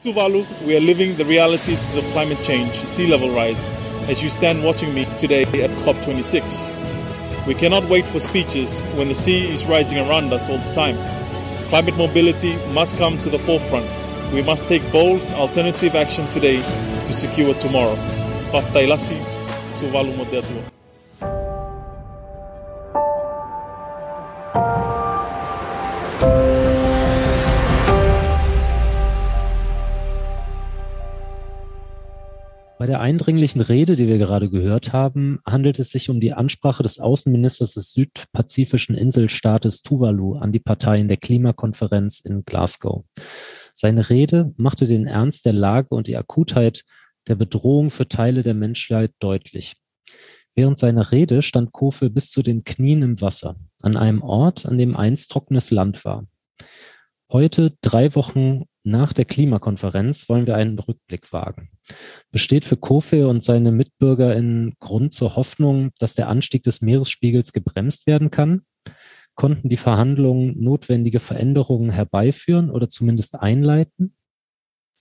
In Tuvalu, we are living the realities of climate change, sea level rise, as you stand watching me today at COP26. We cannot wait for speeches when the sea is rising around us all the time. Climate mobility must come to the forefront. We must take bold, alternative action today to secure tomorrow. Faftailasi, Tuvalu Modertua. Der eindringlichen Rede, die wir gerade gehört haben, handelt es sich um die Ansprache des Außenministers des südpazifischen Inselstaates Tuvalu an die Parteien der Klimakonferenz in Glasgow. Seine Rede machte den Ernst der Lage und die Akutheit der Bedrohung für Teile der Menschheit deutlich. Während seiner Rede stand Kofe bis zu den Knien im Wasser, an einem Ort, an dem einst trockenes Land war. Heute, drei Wochen nach der Klimakonferenz, wollen wir einen Rückblick wagen. Besteht für Kofe und seine MitbürgerInnen Grund zur Hoffnung, dass der Anstieg des Meeresspiegels gebremst werden kann? Konnten die Verhandlungen notwendige Veränderungen herbeiführen oder zumindest einleiten?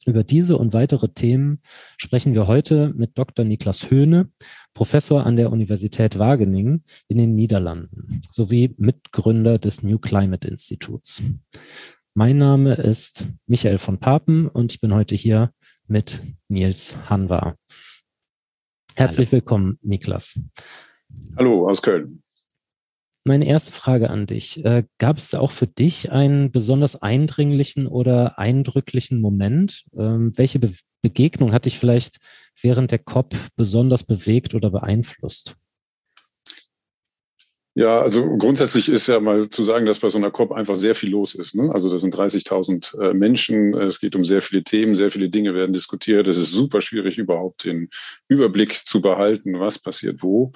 Über diese und weitere Themen sprechen wir heute mit Dr. Niklas Höhne, Professor an der Universität Wageningen in den Niederlanden sowie Mitgründer des New Climate Instituts. Mein Name ist Michael von Papen und ich bin heute hier mit Nils Hanwa. Herzlich Hallo. willkommen, Niklas. Hallo aus Köln. Meine erste Frage an dich. Äh, gab es auch für dich einen besonders eindringlichen oder eindrücklichen Moment? Ähm, welche Be Begegnung hat dich vielleicht während der COP besonders bewegt oder beeinflusst? Ja, also grundsätzlich ist ja mal zu sagen, dass bei so einer COP einfach sehr viel los ist. Ne? Also das sind 30.000 äh, Menschen, es geht um sehr viele Themen, sehr viele Dinge werden diskutiert. Es ist super schwierig, überhaupt den Überblick zu behalten, was passiert wo.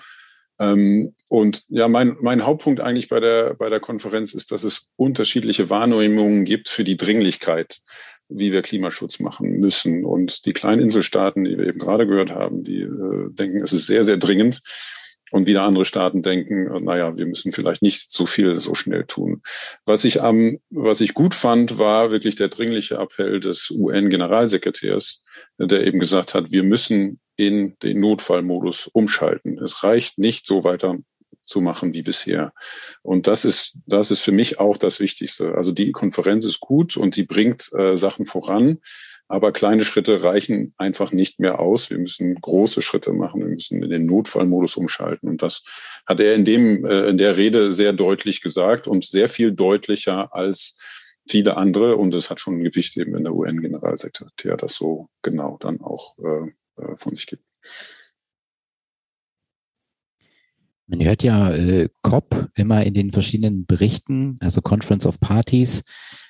Ähm, und ja, mein, mein Hauptpunkt eigentlich bei der, bei der Konferenz ist, dass es unterschiedliche Wahrnehmungen gibt für die Dringlichkeit, wie wir Klimaschutz machen müssen. Und die kleinen Inselstaaten, die wir eben gerade gehört haben, die äh, denken, es ist sehr, sehr dringend. Und wieder andere Staaten denken, naja, wir müssen vielleicht nicht so viel so schnell tun. Was ich am, was ich gut fand, war wirklich der dringliche Appell des UN-Generalsekretärs, der eben gesagt hat, wir müssen in den Notfallmodus umschalten. Es reicht nicht so weiter zu machen wie bisher. Und das ist, das ist für mich auch das Wichtigste. Also die Konferenz ist gut und die bringt äh, Sachen voran. Aber kleine Schritte reichen einfach nicht mehr aus. Wir müssen große Schritte machen. Wir müssen in den Notfallmodus umschalten. Und das hat er in dem, äh, in der Rede sehr deutlich gesagt und sehr viel deutlicher als viele andere. Und es hat schon ein Gewicht eben in der UN-Generalsekretär, das so genau dann auch äh, äh, von sich gibt. Man hört ja äh, COP immer in den verschiedenen Berichten, also Conference of Parties.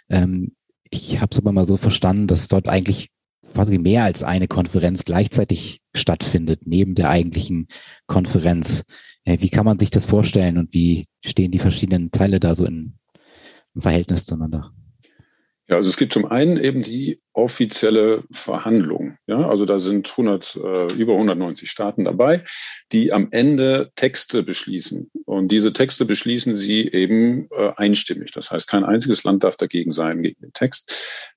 Ähm, ich habe es aber mal so verstanden, dass dort eigentlich quasi mehr als eine Konferenz gleichzeitig stattfindet, neben der eigentlichen Konferenz. Äh, wie kann man sich das vorstellen und wie stehen die verschiedenen Teile da so in, im Verhältnis zueinander? Ja, also es gibt zum einen eben die offizielle Verhandlung. Ja, also da sind 100, äh, über 190 Staaten dabei, die am Ende Texte beschließen. Und diese Texte beschließen sie eben äh, einstimmig. Das heißt, kein einziges Land darf dagegen sein gegen den Text.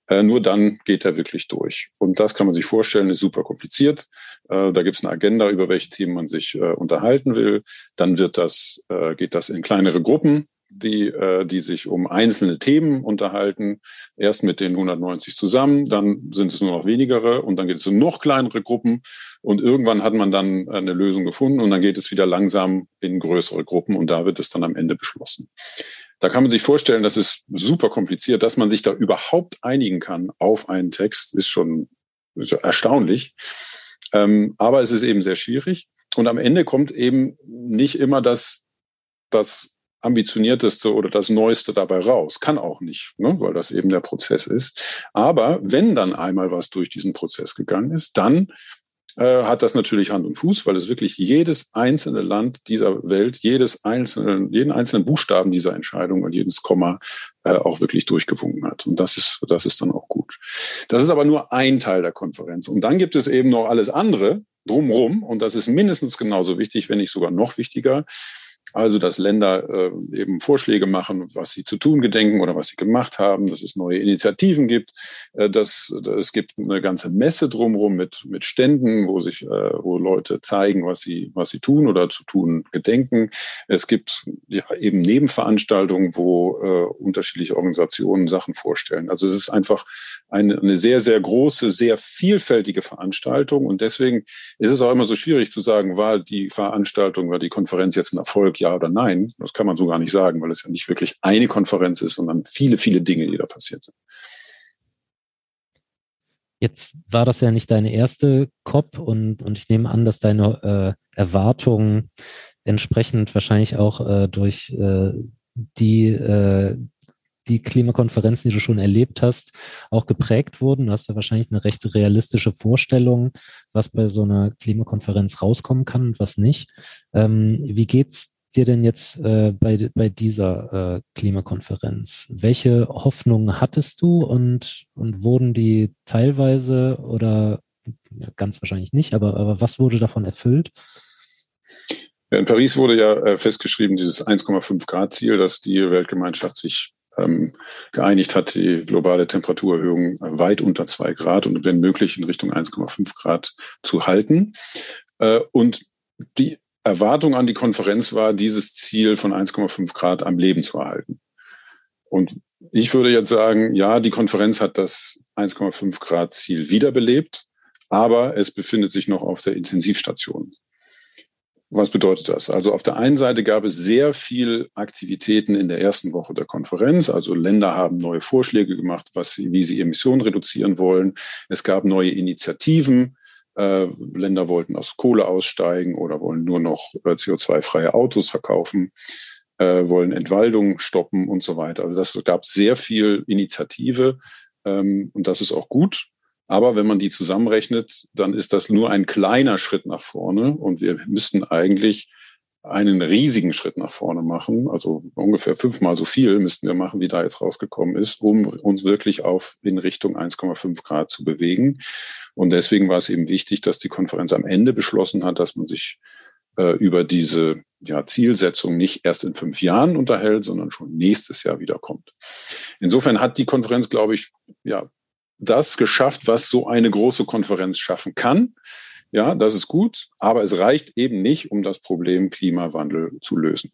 Äh, nur dann geht er wirklich durch. Und das kann man sich vorstellen, ist super kompliziert. Äh, da gibt es eine Agenda, über welche Themen man sich äh, unterhalten will. Dann wird das, äh, geht das in kleinere Gruppen die, äh, die sich um einzelne Themen unterhalten. Erst mit den 190 zusammen, dann sind es nur noch wenigere und dann geht es um noch kleinere Gruppen und irgendwann hat man dann eine Lösung gefunden und dann geht es wieder langsam in größere Gruppen und da wird es dann am Ende beschlossen. Da kann man sich vorstellen, das ist super kompliziert, dass man sich da überhaupt einigen kann auf einen Text, ist schon erstaunlich. Ähm, aber es ist eben sehr schwierig. Und am Ende kommt eben nicht immer das, das ambitionierteste oder das Neueste dabei raus. Kann auch nicht, ne, weil das eben der Prozess ist. Aber wenn dann einmal was durch diesen Prozess gegangen ist, dann äh, hat das natürlich Hand und Fuß, weil es wirklich jedes einzelne Land dieser Welt, jedes einzelne, jeden einzelnen Buchstaben dieser Entscheidung und jedes Komma äh, auch wirklich durchgewunken hat. Und das ist, das ist dann auch gut. Das ist aber nur ein Teil der Konferenz. Und dann gibt es eben noch alles andere drumherum. Und das ist mindestens genauso wichtig, wenn nicht sogar noch wichtiger Also, dass Länder äh, eben Vorschläge machen, was sie zu tun gedenken oder was sie gemacht haben, dass es neue Initiativen gibt, äh, dass, dass es gibt eine ganze Messe drumherum mit, mit Ständen, wo sich, äh, wo Leute zeigen, was sie, was sie tun oder zu tun gedenken. Es gibt ja, eben Nebenveranstaltungen, wo äh, unterschiedliche Organisationen Sachen vorstellen. Also es ist einfach eine, eine sehr, sehr große, sehr vielfältige Veranstaltung und deswegen ist es auch immer so schwierig zu sagen, war die Veranstaltung, war die Konferenz jetzt ein Erfolg, ja oder nein. Das kann man so gar nicht sagen, weil es ja nicht wirklich eine Konferenz ist, sondern viele, viele Dinge, die da passiert sind. Jetzt war das ja nicht deine erste COP und, und ich nehme an, dass deine äh, Erwartungen entsprechend wahrscheinlich auch äh, durch äh, die äh, die Klimakonferenzen, die du schon erlebt hast, auch geprägt wurden. Du hast ja wahrscheinlich eine recht realistische Vorstellung, was bei so einer Klimakonferenz rauskommen kann und was nicht. Ähm, wie geht's dir denn jetzt äh, bei, bei dieser äh, Klimakonferenz? Welche Hoffnungen hattest du und, und wurden die teilweise oder ja, ganz wahrscheinlich nicht, aber, aber was wurde davon erfüllt? in Paris wurde ja äh, festgeschrieben, dieses 1,5 Grad Ziel, dass die Weltgemeinschaft sich ähm, geeinigt hat, die globale Temperaturerhöhung weit unter zwei Grad und wenn möglich in Richtung 1,5 Grad zu halten. Äh, und die Erwartung an die Konferenz war, dieses Ziel von 1,5 Grad am Leben zu erhalten. Und ich würde jetzt sagen, ja, die Konferenz hat das 1,5 Grad Ziel wiederbelebt, aber es befindet sich noch auf der Intensivstation. Was bedeutet das? Also auf der einen Seite gab es sehr viel Aktivitäten in der ersten Woche der Konferenz. Also Länder haben neue Vorschläge gemacht, was wie sie Emissionen reduzieren wollen. Es gab neue Initiativen. Äh, Länder wollten aus Kohle aussteigen oder wollen nur noch äh, CO2-freie Autos verkaufen, äh, wollen Entwaldung stoppen und so weiter. Also das gab sehr viel Initiative ähm, und das ist auch gut. Aber wenn man die zusammenrechnet, dann ist das nur ein kleiner Schritt nach vorne und wir müssten eigentlich einen riesigen Schritt nach vorne machen, also ungefähr fünfmal so viel müssten wir machen, wie da jetzt rausgekommen ist, um uns wirklich auf in Richtung 1,5 Grad zu bewegen. Und deswegen war es eben wichtig, dass die Konferenz am Ende beschlossen hat, dass man sich äh, über diese ja, Zielsetzung nicht erst in fünf Jahren unterhält, sondern schon nächstes Jahr wiederkommt. Insofern hat die Konferenz, glaube ich, ja, das geschafft, was so eine große Konferenz schaffen kann. Ja, das ist gut, aber es reicht eben nicht, um das Problem Klimawandel zu lösen.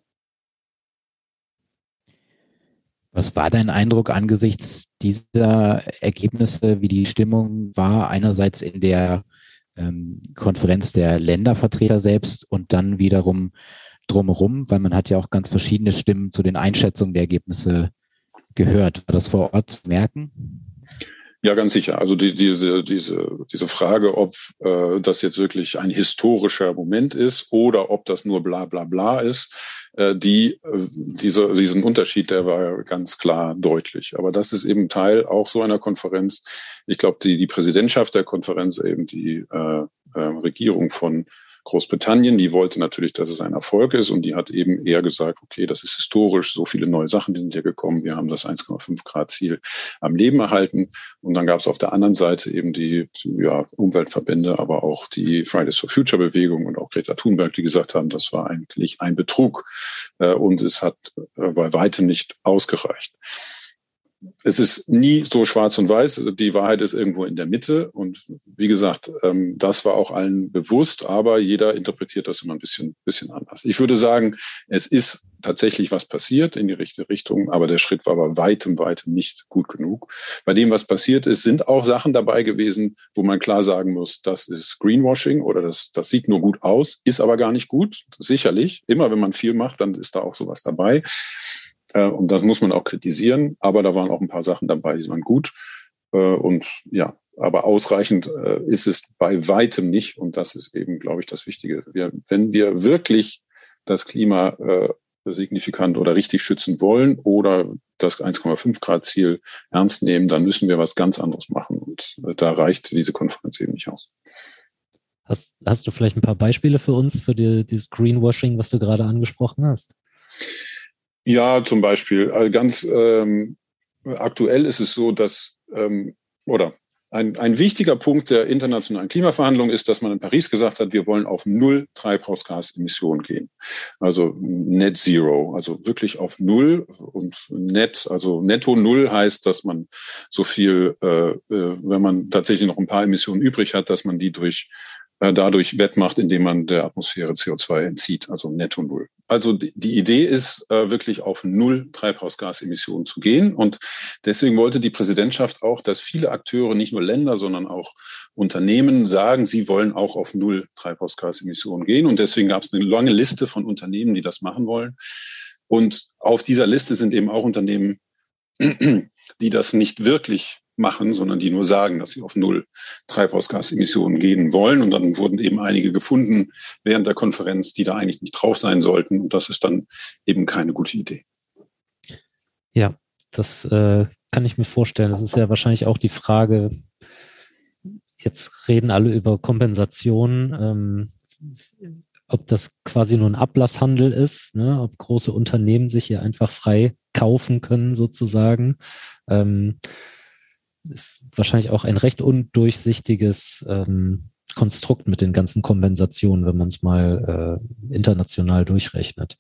Was war dein Eindruck angesichts dieser Ergebnisse, wie die Stimmung war, einerseits in der ähm, Konferenz der Ländervertreter selbst und dann wiederum drumherum, weil man hat ja auch ganz verschiedene Stimmen zu den Einschätzungen der Ergebnisse gehört. War das vor Ort zu merken? Ja, ganz sicher. Also die, diese, diese, diese Frage, ob äh, das jetzt wirklich ein historischer Moment ist oder ob das nur bla bla bla ist, äh, die, äh, diese, diesen Unterschied, der war ganz klar deutlich. Aber das ist eben Teil auch so einer Konferenz. Ich glaube, die, die Präsidentschaft der Konferenz, eben die äh, äh, Regierung von Großbritannien, die wollte natürlich, dass es ein Erfolg ist und die hat eben eher gesagt, okay, das ist historisch, so viele neue Sachen, die sind hier gekommen, wir haben das 1,5 Grad Ziel am Leben erhalten. Und dann gab es auf der anderen Seite eben die ja, Umweltverbände, aber auch die Fridays for Future Bewegung und auch Greta Thunberg, die gesagt haben, das war eigentlich ein Betrug äh, und es hat äh, bei weitem nicht ausgereicht es ist nie so schwarz und weiß. Die Wahrheit ist irgendwo in der Mitte. Und wie gesagt, ähm, das war auch allen bewusst, aber jeder interpretiert das immer ein bisschen, bisschen anders. Ich würde sagen, es ist tatsächlich was passiert in die richtige Richtung, aber der Schritt war bei weitem, weitem nicht gut genug. Bei dem, was passiert ist, sind auch Sachen dabei gewesen, wo man klar sagen muss, das ist Greenwashing oder das, das sieht nur gut aus, ist aber gar nicht gut. Sicherlich. Immer wenn man viel macht, dann ist da auch sowas dabei. Äh, und das muss man auch kritisieren. Aber da waren auch ein paar Sachen dabei, die waren gut. Äh, und ja, aber ausreichend äh, ist es bei weitem nicht. Und das ist eben, glaube ich, das Wichtige. Wir, wenn wir wirklich das Klima signifikant oder richtig schützen wollen oder das 1,5 Grad Ziel ernst nehmen, dann müssen wir was ganz anderes machen. Und da reicht diese Konferenz eben nicht aus. Hast, hast du vielleicht ein paar Beispiele für uns, für die, dieses Greenwashing, was du gerade angesprochen hast? Ja, zum Beispiel. Also ganz ähm, aktuell ist es so, dass, ähm, oder ein, ein wichtiger Punkt der internationalen Klimaverhandlungen ist, dass man in Paris gesagt hat, wir wollen auf null Treibhausgasemissionen gehen. Also Net Zero, also wirklich auf null und net, also netto null heißt, dass man so viel, äh, äh wenn man tatsächlich noch ein paar Emissionen übrig hat, dass man die durch dadurch wettmacht, indem man der Atmosphäre CO2 entzieht, also netto null. Also die Idee ist, äh, wirklich auf null Treibhausgasemissionen zu gehen. Und deswegen wollte die Präsidentschaft auch, dass viele Akteure, nicht nur Länder, sondern auch Unternehmen sagen, sie wollen auch auf null Treibhausgasemissionen gehen. Und deswegen gab es eine lange Liste von Unternehmen, die das machen wollen. Und auf dieser Liste sind eben auch Unternehmen, die das nicht wirklich machen, sondern die nur sagen, dass sie auf Null Treibhausgasemissionen gehen wollen. Und dann wurden eben einige gefunden während der Konferenz, die da eigentlich nicht drauf sein sollten. Und das ist dann eben keine gute Idee. Ja, das äh, kann ich mir vorstellen. Das ist ja wahrscheinlich auch die Frage, jetzt reden alle über Kompensation. Ähm, ob das quasi nur ein Ablasshandel ist, ne? ob große Unternehmen sich hier einfach frei kaufen können sozusagen. Ähm, ist wahrscheinlich auch ein recht undurchsichtiges ähm, Konstrukt mit den ganzen Kompensationen, wenn man es mal äh, international durchrechnet.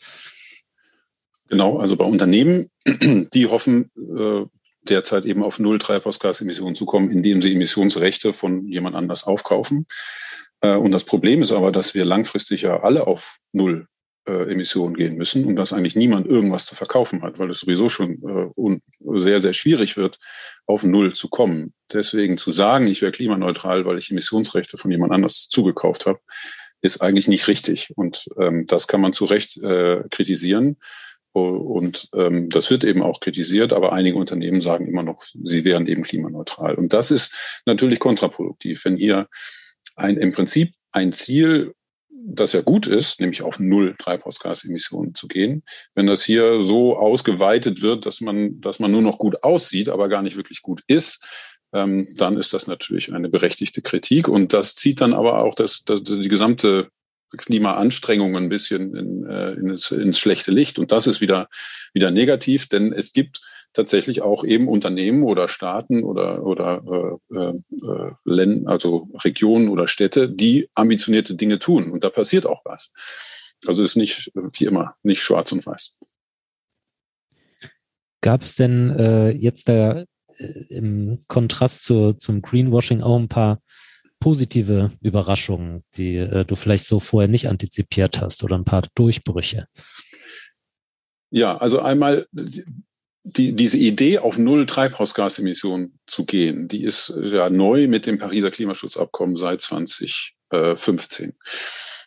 Genau, also bei Unternehmen, die hoffen äh, derzeit eben auf null Treibhausgasemissionen zu kommen, indem sie Emissionsrechte von jemand anders aufkaufen. Äh, und das Problem ist aber, dass wir langfristig ja alle auf null Emissionen gehen müssen und dass eigentlich niemand irgendwas zu verkaufen hat, weil es sowieso schon äh, sehr, sehr schwierig wird, auf Null zu kommen. Deswegen zu sagen, ich wäre klimaneutral, weil ich Emissionsrechte von jemand anders zugekauft habe, ist eigentlich nicht richtig. Und ähm, das kann man zu Recht äh, kritisieren. Und ähm, das wird eben auch kritisiert, aber einige Unternehmen sagen immer noch, sie wären eben klimaneutral. Und das ist natürlich kontraproduktiv, wenn hier ein im Prinzip ein Ziel das ja gut ist, nämlich auf null Treibhausgasemissionen zu gehen. Wenn das hier so ausgeweitet wird, dass man, dass man nur noch gut aussieht, aber gar nicht wirklich gut ist, ähm, dann ist das natürlich eine berechtigte Kritik. Und das zieht dann aber auch das, das, die gesamte Klimaanstrengung ein bisschen in, äh, ins, ins schlechte Licht. Und das ist wieder, wieder negativ, denn es gibt tatsächlich auch eben Unternehmen oder Staaten oder, oder äh, äh, äh Länder, also Regionen oder Städte, die ambitionierte Dinge tun. Und da passiert auch was. Also es ist nicht wie immer nicht schwarz und weiß. Gab es denn äh, jetzt da äh, im Kontrast zu, zum Greenwashing auch ein paar positive Überraschungen, die äh, du vielleicht so vorher nicht antizipiert hast oder ein paar Durchbrüche? Ja, also einmal die, diese Idee, auf null Treibhausgasemissionen zu gehen, die ist ja neu mit dem Pariser Klimaschutzabkommen seit 2015.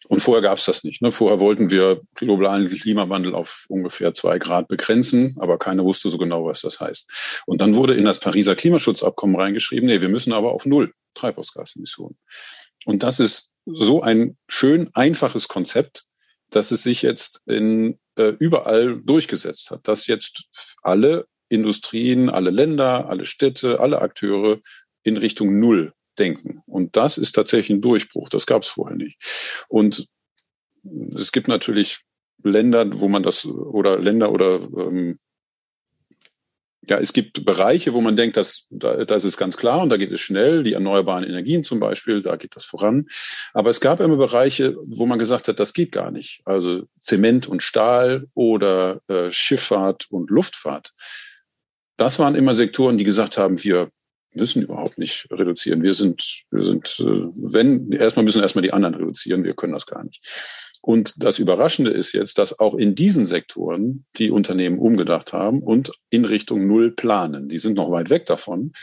Und vorher gab es das nicht. Ne? Vorher wollten wir globalen Klimawandel auf ungefähr zwei Grad begrenzen, aber keiner wusste so genau, was das heißt. Und dann wurde in das Pariser Klimaschutzabkommen reingeschrieben, nee, wir müssen aber auf null Treibhausgasemissionen. Und das ist so ein schön einfaches Konzept, dass es sich jetzt in, äh, überall durchgesetzt hat, dass jetzt alle Industrien, alle Länder, alle Städte, alle Akteure in Richtung Null denken. Und das ist tatsächlich ein Durchbruch. Das gab es vorher nicht. Und es gibt natürlich Länder, wo man das oder Länder oder ähm, ja, es gibt Bereiche, wo man denkt, dass, da, das ist ganz klar und da geht es schnell, die erneuerbaren Energien zum Beispiel, da geht das voran. Aber es gab immer Bereiche, wo man gesagt hat, das geht gar nicht. Also Zement und Stahl oder äh, Schifffahrt und Luftfahrt. Das waren immer Sektoren, die gesagt haben, wir müssen überhaupt nicht reduzieren. Wir sind, wir sind, äh, wenn, erstmal müssen erstmal die anderen reduzieren, wir können das gar nicht. Und das Überraschende ist jetzt, dass auch in diesen Sektoren die Unternehmen umgedacht haben und in Richtung Null planen. Die sind noch weit weg davon.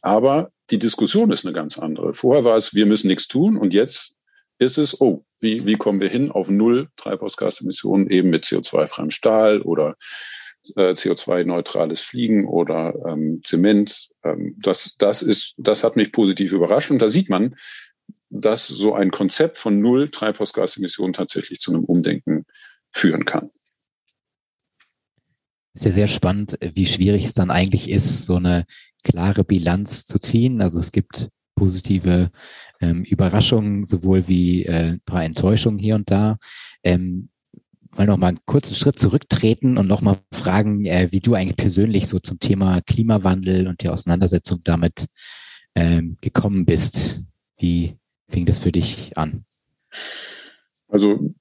Aber die Diskussion ist eine ganz andere. Vorher war es, wir müssen nichts tun und jetzt ist es, oh, wie, wie kommen wir hin auf Null Treibhausgasemissionen eben mit CO2-freiem Stahl oder äh, CO2-neutrales Fliegen oder ähm, Zement. Ähm, das, das, ist, das hat mich positiv überrascht und da sieht man, dass so ein Konzept von Null Treibhausgasemissionen tatsächlich zu einem Umdenken führen kann. Ist ja sehr spannend, wie schwierig es dann eigentlich ist, so eine klare Bilanz zu ziehen. Also es gibt positive ähm, Überraschungen, sowohl wie äh, ein paar Enttäuschungen hier und da. Ähm, mal noch mal einen kurzen Schritt zurücktreten und noch mal fragen, äh, wie du eigentlich persönlich so zum Thema Klimawandel und die Auseinandersetzung damit ähm, gekommen bist. Wie fing das für dich an? Also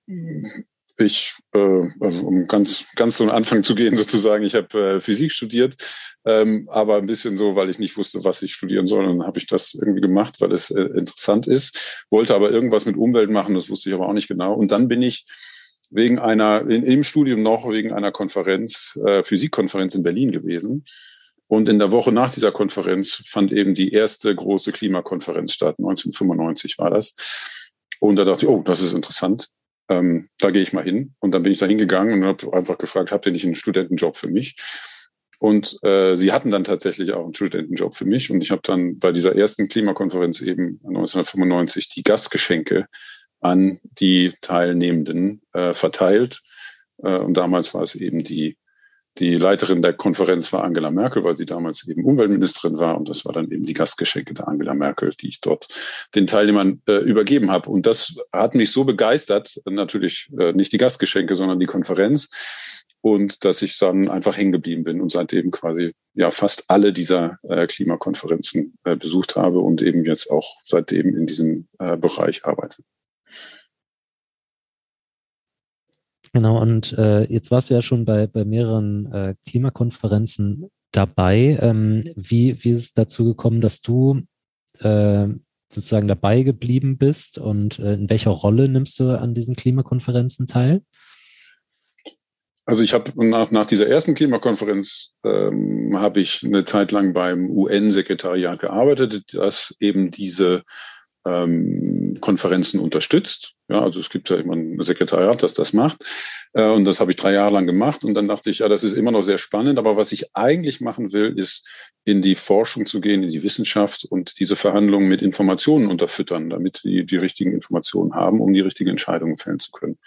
ich, äh, also um ganz, ganz zum Anfang zu gehen sozusagen, ich habe äh, Physik studiert, ähm, aber ein bisschen so, weil ich nicht wusste, was ich studieren soll. Dann habe ich das irgendwie gemacht, weil es äh, interessant ist. Wollte aber irgendwas mit Umwelt machen, das wusste ich aber auch nicht genau. Und dann bin ich wegen einer, in, im Studium noch wegen einer Konferenz, äh, Physikkonferenz in Berlin gewesen. Und in der Woche nach dieser Konferenz fand eben die erste große Klimakonferenz statt. 1995 war das. Und da dachte ich, oh, das ist interessant ähm, da gehe ich mal hin. Und dann bin ich da hingegangen und habe einfach gefragt, habt ihr nicht einen Studentenjob für mich? Und äh, sie hatten dann tatsächlich auch einen Studentenjob für mich. Und ich habe dann bei dieser ersten Klimakonferenz eben 1995 die Gastgeschenke an die Teilnehmenden äh, verteilt. Äh, und damals war es eben die die Leiterin der Konferenz war Angela Merkel, weil sie damals eben Umweltministerin war. Und das war dann eben die Gastgeschenke der Angela Merkel, die ich dort den Teilnehmern äh, übergeben habe. Und das hat mich so begeistert, natürlich äh, nicht die Gastgeschenke, sondern die Konferenz. Und dass ich dann einfach hängen geblieben bin und seitdem quasi ja fast alle dieser äh, Klimakonferenzen äh, besucht habe und eben jetzt auch seitdem in diesem äh, Bereich arbeite. Genau, und äh, jetzt warst du ja schon bei, bei mehreren äh, Klimakonferenzen dabei. Ähm, wie, wie ist es dazu gekommen, dass du äh, sozusagen dabei geblieben bist und äh, in welcher Rolle nimmst du an diesen Klimakonferenzen teil? Also ich habe nach, nach dieser ersten Klimakonferenz ähm, habe ich eine Zeit lang beim UN-Sekretariat gearbeitet, das eben diese ähm, Konferenzen unterstützt. Ja, also es gibt ja immer ein Sekretariat, das das macht. Äh, und das habe ich drei Jahre lang gemacht. Und dann dachte ich, ja, das ist immer noch sehr spannend. Aber was ich eigentlich machen will, ist in die Forschung zu gehen, in die Wissenschaft und diese Verhandlungen mit Informationen unterfüttern, damit die die richtigen Informationen haben, um die richtigen Entscheidungen fällen zu können.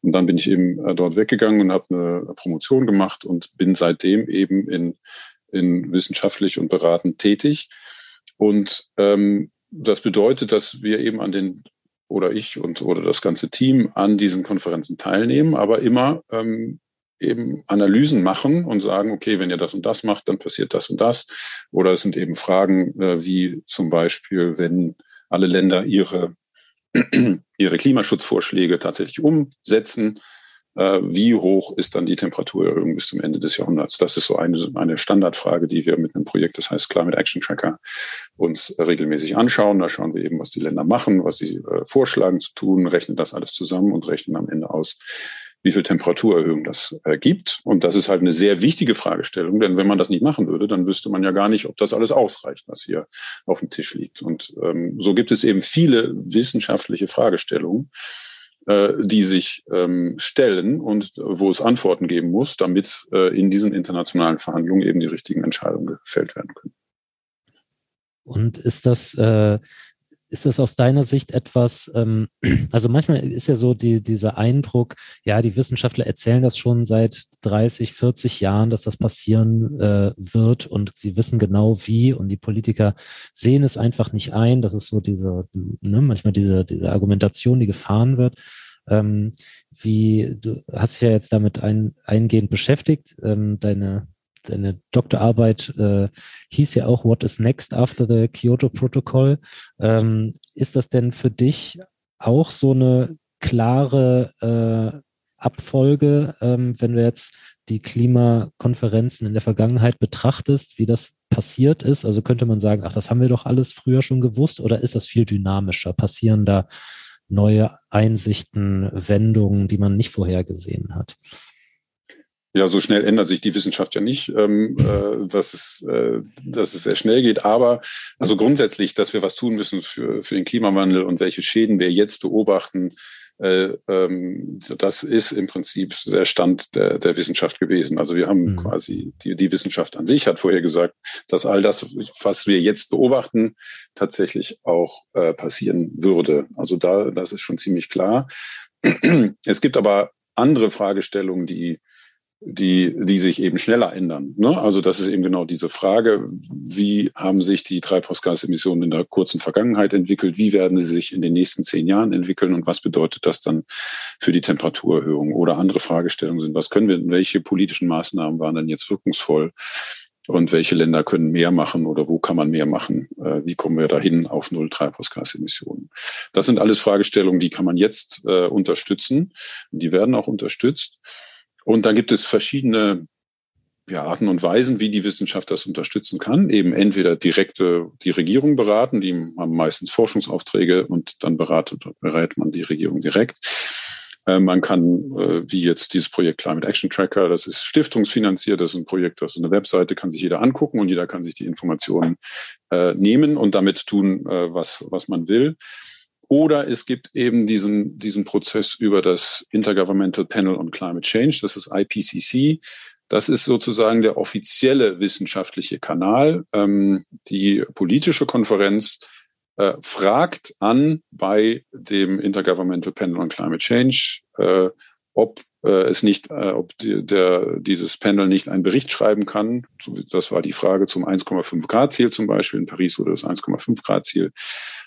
Und dann bin ich eben äh, dort weggegangen und habe eine Promotion gemacht und bin seitdem eben in, in wissenschaftlich und beratend tätig. Und ähm, das bedeutet, dass wir eben an den oder ich und oder das ganze Team an diesen Konferenzen teilnehmen, aber immer ähm, eben Analysen machen und sagen, okay, wenn ihr das und das macht, dann passiert das und das. Oder es sind eben Fragen äh, wie zum Beispiel, wenn alle Länder ihre, ihre Klimaschutzvorschläge tatsächlich umsetzen, wie hoch ist dann die Temperaturerhöhung bis zum Ende des Jahrhunderts? Das ist so eine, eine Standardfrage, die wir mit einem Projekt, das heißt Climate Action Tracker, uns regelmäßig anschauen. Da schauen wir eben, was die Länder machen, was sie äh, vorschlagen zu tun, rechnen das alles zusammen und rechnen am Ende aus, wie viel Temperaturerhöhung das äh, gibt. Und das ist halt eine sehr wichtige Fragestellung, denn wenn man das nicht machen würde, dann wüsste man ja gar nicht, ob das alles ausreicht, was hier auf dem Tisch liegt. Und ähm, so gibt es eben viele wissenschaftliche Fragestellungen, äh, die sich ähm, stellen und wo es Antworten geben muss, damit äh, in diesen internationalen Verhandlungen eben die richtigen Entscheidungen gefällt werden können. Und ist das, äh, ist das aus deiner Sicht etwas, ähm, also manchmal ist ja so die, dieser Eindruck, ja, die Wissenschaftler erzählen das schon seit 30, 40 Jahren, dass das passieren äh, wird und sie wissen genau wie und die Politiker sehen es einfach nicht ein. Das ist so diese, ne, manchmal diese, diese Argumentation, die gefahren wird. Ähm, wie, du hast dich ja jetzt damit ein, eingehend beschäftigt. Ähm, deine deine Doktorarbeit äh, hieß ja auch What is Next After the Kyoto Protocol. Ähm, ist das denn für dich auch so eine klare äh, Abfolge, ähm, wenn du jetzt die Klimakonferenzen in der Vergangenheit betrachtest, wie das passiert ist? Also könnte man sagen, ach, das haben wir doch alles früher schon gewusst oder ist das viel dynamischer? Passieren da neue Einsichten, Wendungen, die man nicht vorhergesehen hat? Ja, so schnell ändert sich die Wissenschaft ja nicht, ähm, äh, dass, es, äh, dass es sehr schnell geht. Aber also grundsätzlich, dass wir was tun müssen für, für den Klimawandel und welche Schäden wir jetzt beobachten, äh, ähm, das ist im Prinzip der Stand der, der Wissenschaft gewesen. Also wir haben mhm. quasi, die, die Wissenschaft an sich hat vorher gesagt, dass all das, was wir jetzt beobachten, tatsächlich auch äh, passieren würde. Also da, das ist schon ziemlich klar. Es gibt aber andere Fragestellungen, die die, die sich eben schneller ändern. Ne? Also das ist eben genau diese Frage, wie haben sich die Treibhausgasemissionen in der kurzen Vergangenheit entwickelt, wie werden sie sich in den nächsten zehn Jahren entwickeln und was bedeutet das dann für die Temperaturerhöhung? Oder andere Fragestellungen sind, was können wir, welche politischen Maßnahmen waren dann jetzt wirkungsvoll? und welche Länder können mehr machen oder wo kann man mehr machen? Äh, wie kommen wir dahin auf Null Treibhausgasemissionen? Das sind alles Fragestellungen, die kann man jetzt äh, unterstützen. Die werden auch unterstützt. Und dann gibt es verschiedene ja, Arten und Weisen, wie die Wissenschaft das unterstützen kann. Eben entweder direkte die Regierung beraten, die haben meistens Forschungsaufträge und dann beratet, berät man die Regierung direkt. Äh, man kann, äh, wie jetzt dieses Projekt Climate Action Tracker, das ist stiftungsfinanziert, das ist ein Projekt, das ist eine Webseite, kann sich jeder angucken und jeder kann sich die Informationen äh, nehmen und damit tun, äh, was, was man will. Oder es gibt eben diesen, diesen Prozess über das Intergovernmental Panel on Climate Change, das ist IPCC. Das ist sozusagen der offizielle wissenschaftliche Kanal. Ähm, die politische Konferenz äh, fragt an bei dem Intergovernmental Panel on Climate Change, äh, ob äh, es nicht, äh, ob die, der, dieses Panel nicht einen Bericht schreiben kann. Das war die Frage zum 1,5 Grad Ziel zum Beispiel. In Paris wurde das 1,5 Grad Ziel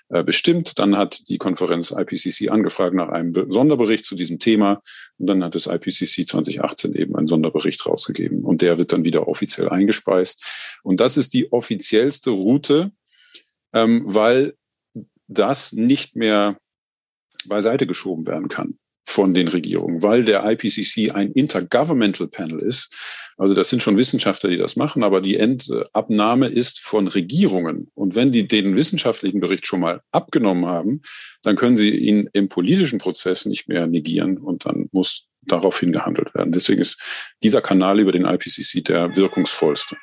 bestimmt. Dann hat die Konferenz IPCC angefragt nach einem Sonderbericht zu diesem Thema. Und dann hat das IPCC 2018 eben einen Sonderbericht rausgegeben. Und der wird dann wieder offiziell eingespeist. Und das ist die offiziellste Route, ähm, weil das nicht mehr beiseite geschoben werden kann von den Regierungen, weil der IPCC ein Intergovernmental Panel ist. Also das sind schon Wissenschaftler, die das machen, aber die Endabnahme ist von Regierungen. Und wenn die den wissenschaftlichen Bericht schon mal abgenommen haben, dann können sie ihn im politischen Prozess nicht mehr negieren und dann muss daraufhin gehandelt werden. Deswegen ist dieser Kanal über den IPCC der wirkungsvollste.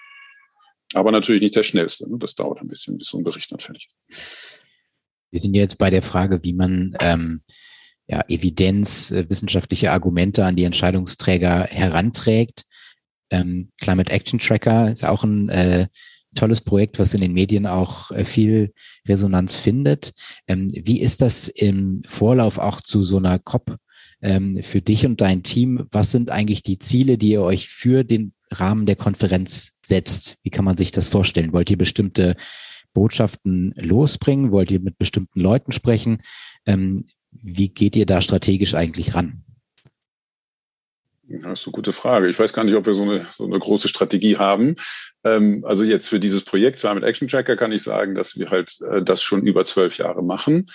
Aber natürlich nicht der schnellste. Ne? Das dauert ein bisschen, bis so ein Bericht dann fertig ist. Wir sind jetzt bei der Frage, wie man ähm, ja, Evidenz, äh, wissenschaftliche Argumente an die Entscheidungsträger heranträgt. Ähm, Climate Action Tracker ist auch ein äh, tolles Projekt, was in den Medien auch äh, viel Resonanz findet. Ähm, wie ist das im Vorlauf auch zu so einer COP ähm, für dich und dein Team? Was sind eigentlich die Ziele, die ihr euch für den Rahmen der Konferenz setzt? Wie kann man sich das vorstellen? Wollt ihr bestimmte Botschaften losbringen? Wollt ihr mit bestimmten Leuten sprechen? Ähm, wie geht ihr da strategisch eigentlich ran? Das ist eine gute Frage. Ich weiß gar nicht, ob wir so eine, so eine große Strategie haben. Ähm, also jetzt für dieses Projekt Climate Action Tracker kann ich sagen, dass wir halt äh, das schon über zwölf Jahre machen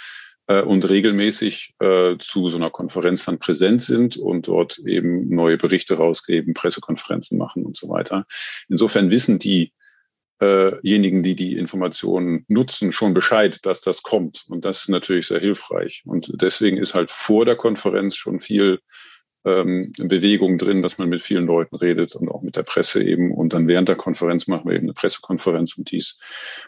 äh, und regelmäßig äh, zu so einer Konferenz dann präsent sind und dort eben neue Berichte rausgeben, Pressekonferenzen machen und so weiter. Insofern wissen die diejenigen, die die Informationen nutzen, schon Bescheid, dass das kommt. Und das ist natürlich sehr hilfreich. Und deswegen ist halt vor der Konferenz schon viel ähm, Bewegung drin, dass man mit vielen Leuten redet und auch mit der Presse eben. Und dann während der Konferenz machen wir eben eine Pressekonferenz und dies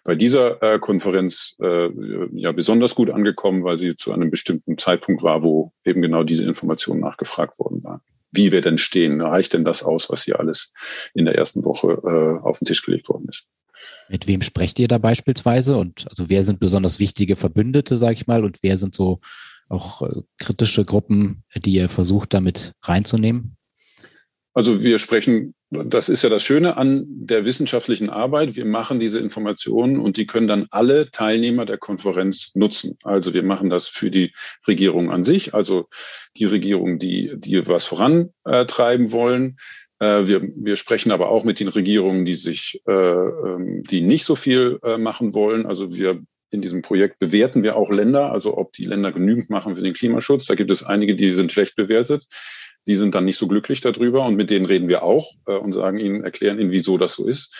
bei dieser äh, Konferenz äh, ja besonders gut angekommen, weil sie zu einem bestimmten Zeitpunkt war, wo eben genau diese Informationen nachgefragt worden waren wie wir denn stehen. Reicht denn das aus, was hier alles in der ersten Woche äh, auf den Tisch gelegt worden ist? Mit wem sprecht ihr da beispielsweise? Und also wer sind besonders wichtige Verbündete, sage ich mal, und wer sind so auch äh, kritische Gruppen, die ihr versucht, damit reinzunehmen? Also wir sprechen, das ist ja das Schöne an der wissenschaftlichen Arbeit. Wir machen diese Informationen und die können dann alle Teilnehmer der Konferenz nutzen. Also wir machen das für die Regierung an sich, also die Regierung, die, die was vorantreiben wollen. Äh, wir, wir sprechen aber auch mit den Regierungen, die sich, äh, ähm, die nicht so viel äh, machen wollen. Also wir in diesem Projekt bewerten wir auch Länder, also ob die Länder genügend machen für den Klimaschutz. Da gibt es einige, die sind schlecht bewertet. Die sind dann nicht so glücklich darüber und mit denen reden wir auch und sagen ihnen, erklären ihnen, wieso das so ist.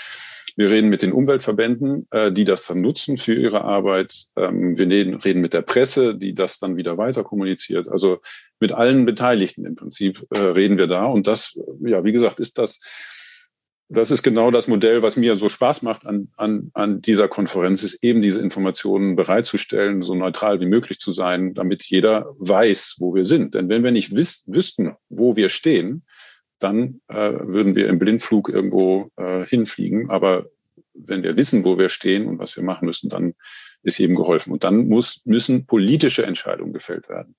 Wir reden mit den Umweltverbänden, die das dann nutzen für ihre Arbeit. Ähm, wir reden mit der Presse, die das dann wieder weiter kommuniziert. Also mit allen Beteiligten im Prinzip äh, reden wir da. Und das, ja, wie gesagt, ist das, das ist genau das Modell, was mir so Spaß macht an, an, an dieser Konferenz, ist eben diese Informationen bereitzustellen, so neutral wie möglich zu sein, damit jeder weiß, wo wir sind. Denn wenn wir nicht wiss, wüssten, wo wir stehen, dann äh, würden wir im Blindflug irgendwo äh, hinfliegen. Aber wenn wir wissen, wo wir stehen und was wir machen müssen, dann ist jedem geholfen. Und dann muss, müssen politische Entscheidungen gefällt werden.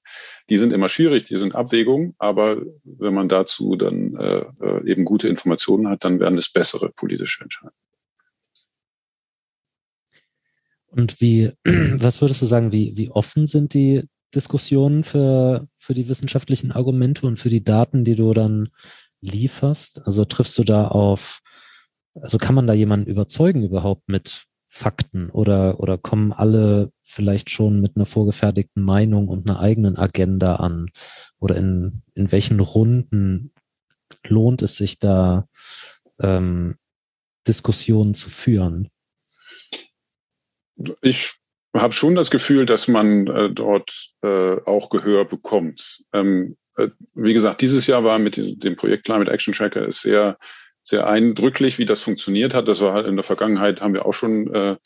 Die sind immer schwierig, die sind Abwägungen, aber wenn man dazu dann äh, äh eben gute Informationen hat, dann werden es bessere politische Entscheidungen. Und wie, was würdest du sagen, wie, wie offen sind die Diskussionen für, für die wissenschaftlichen Argumente und für die Daten, die du dann lieferst? Also triffst du da auf Also kann man da jemanden überzeugen überhaupt mit Fakten oder, oder kommen alle vielleicht schon mit einer vorgefertigten Meinung und einer eigenen Agenda an? Oder in, in welchen Runden lohnt es sich da, ähm, Diskussionen zu führen? Ich habe schon das Gefühl, dass man äh, dort äh, auch Gehör bekommt. Ähm, äh, wie gesagt, dieses Jahr war mit dem Projekt Climate Action Tracker sehr, sehr eindrücklich, wie das funktioniert hat. Das war halt in der Vergangenheit haben wir auch schon äh,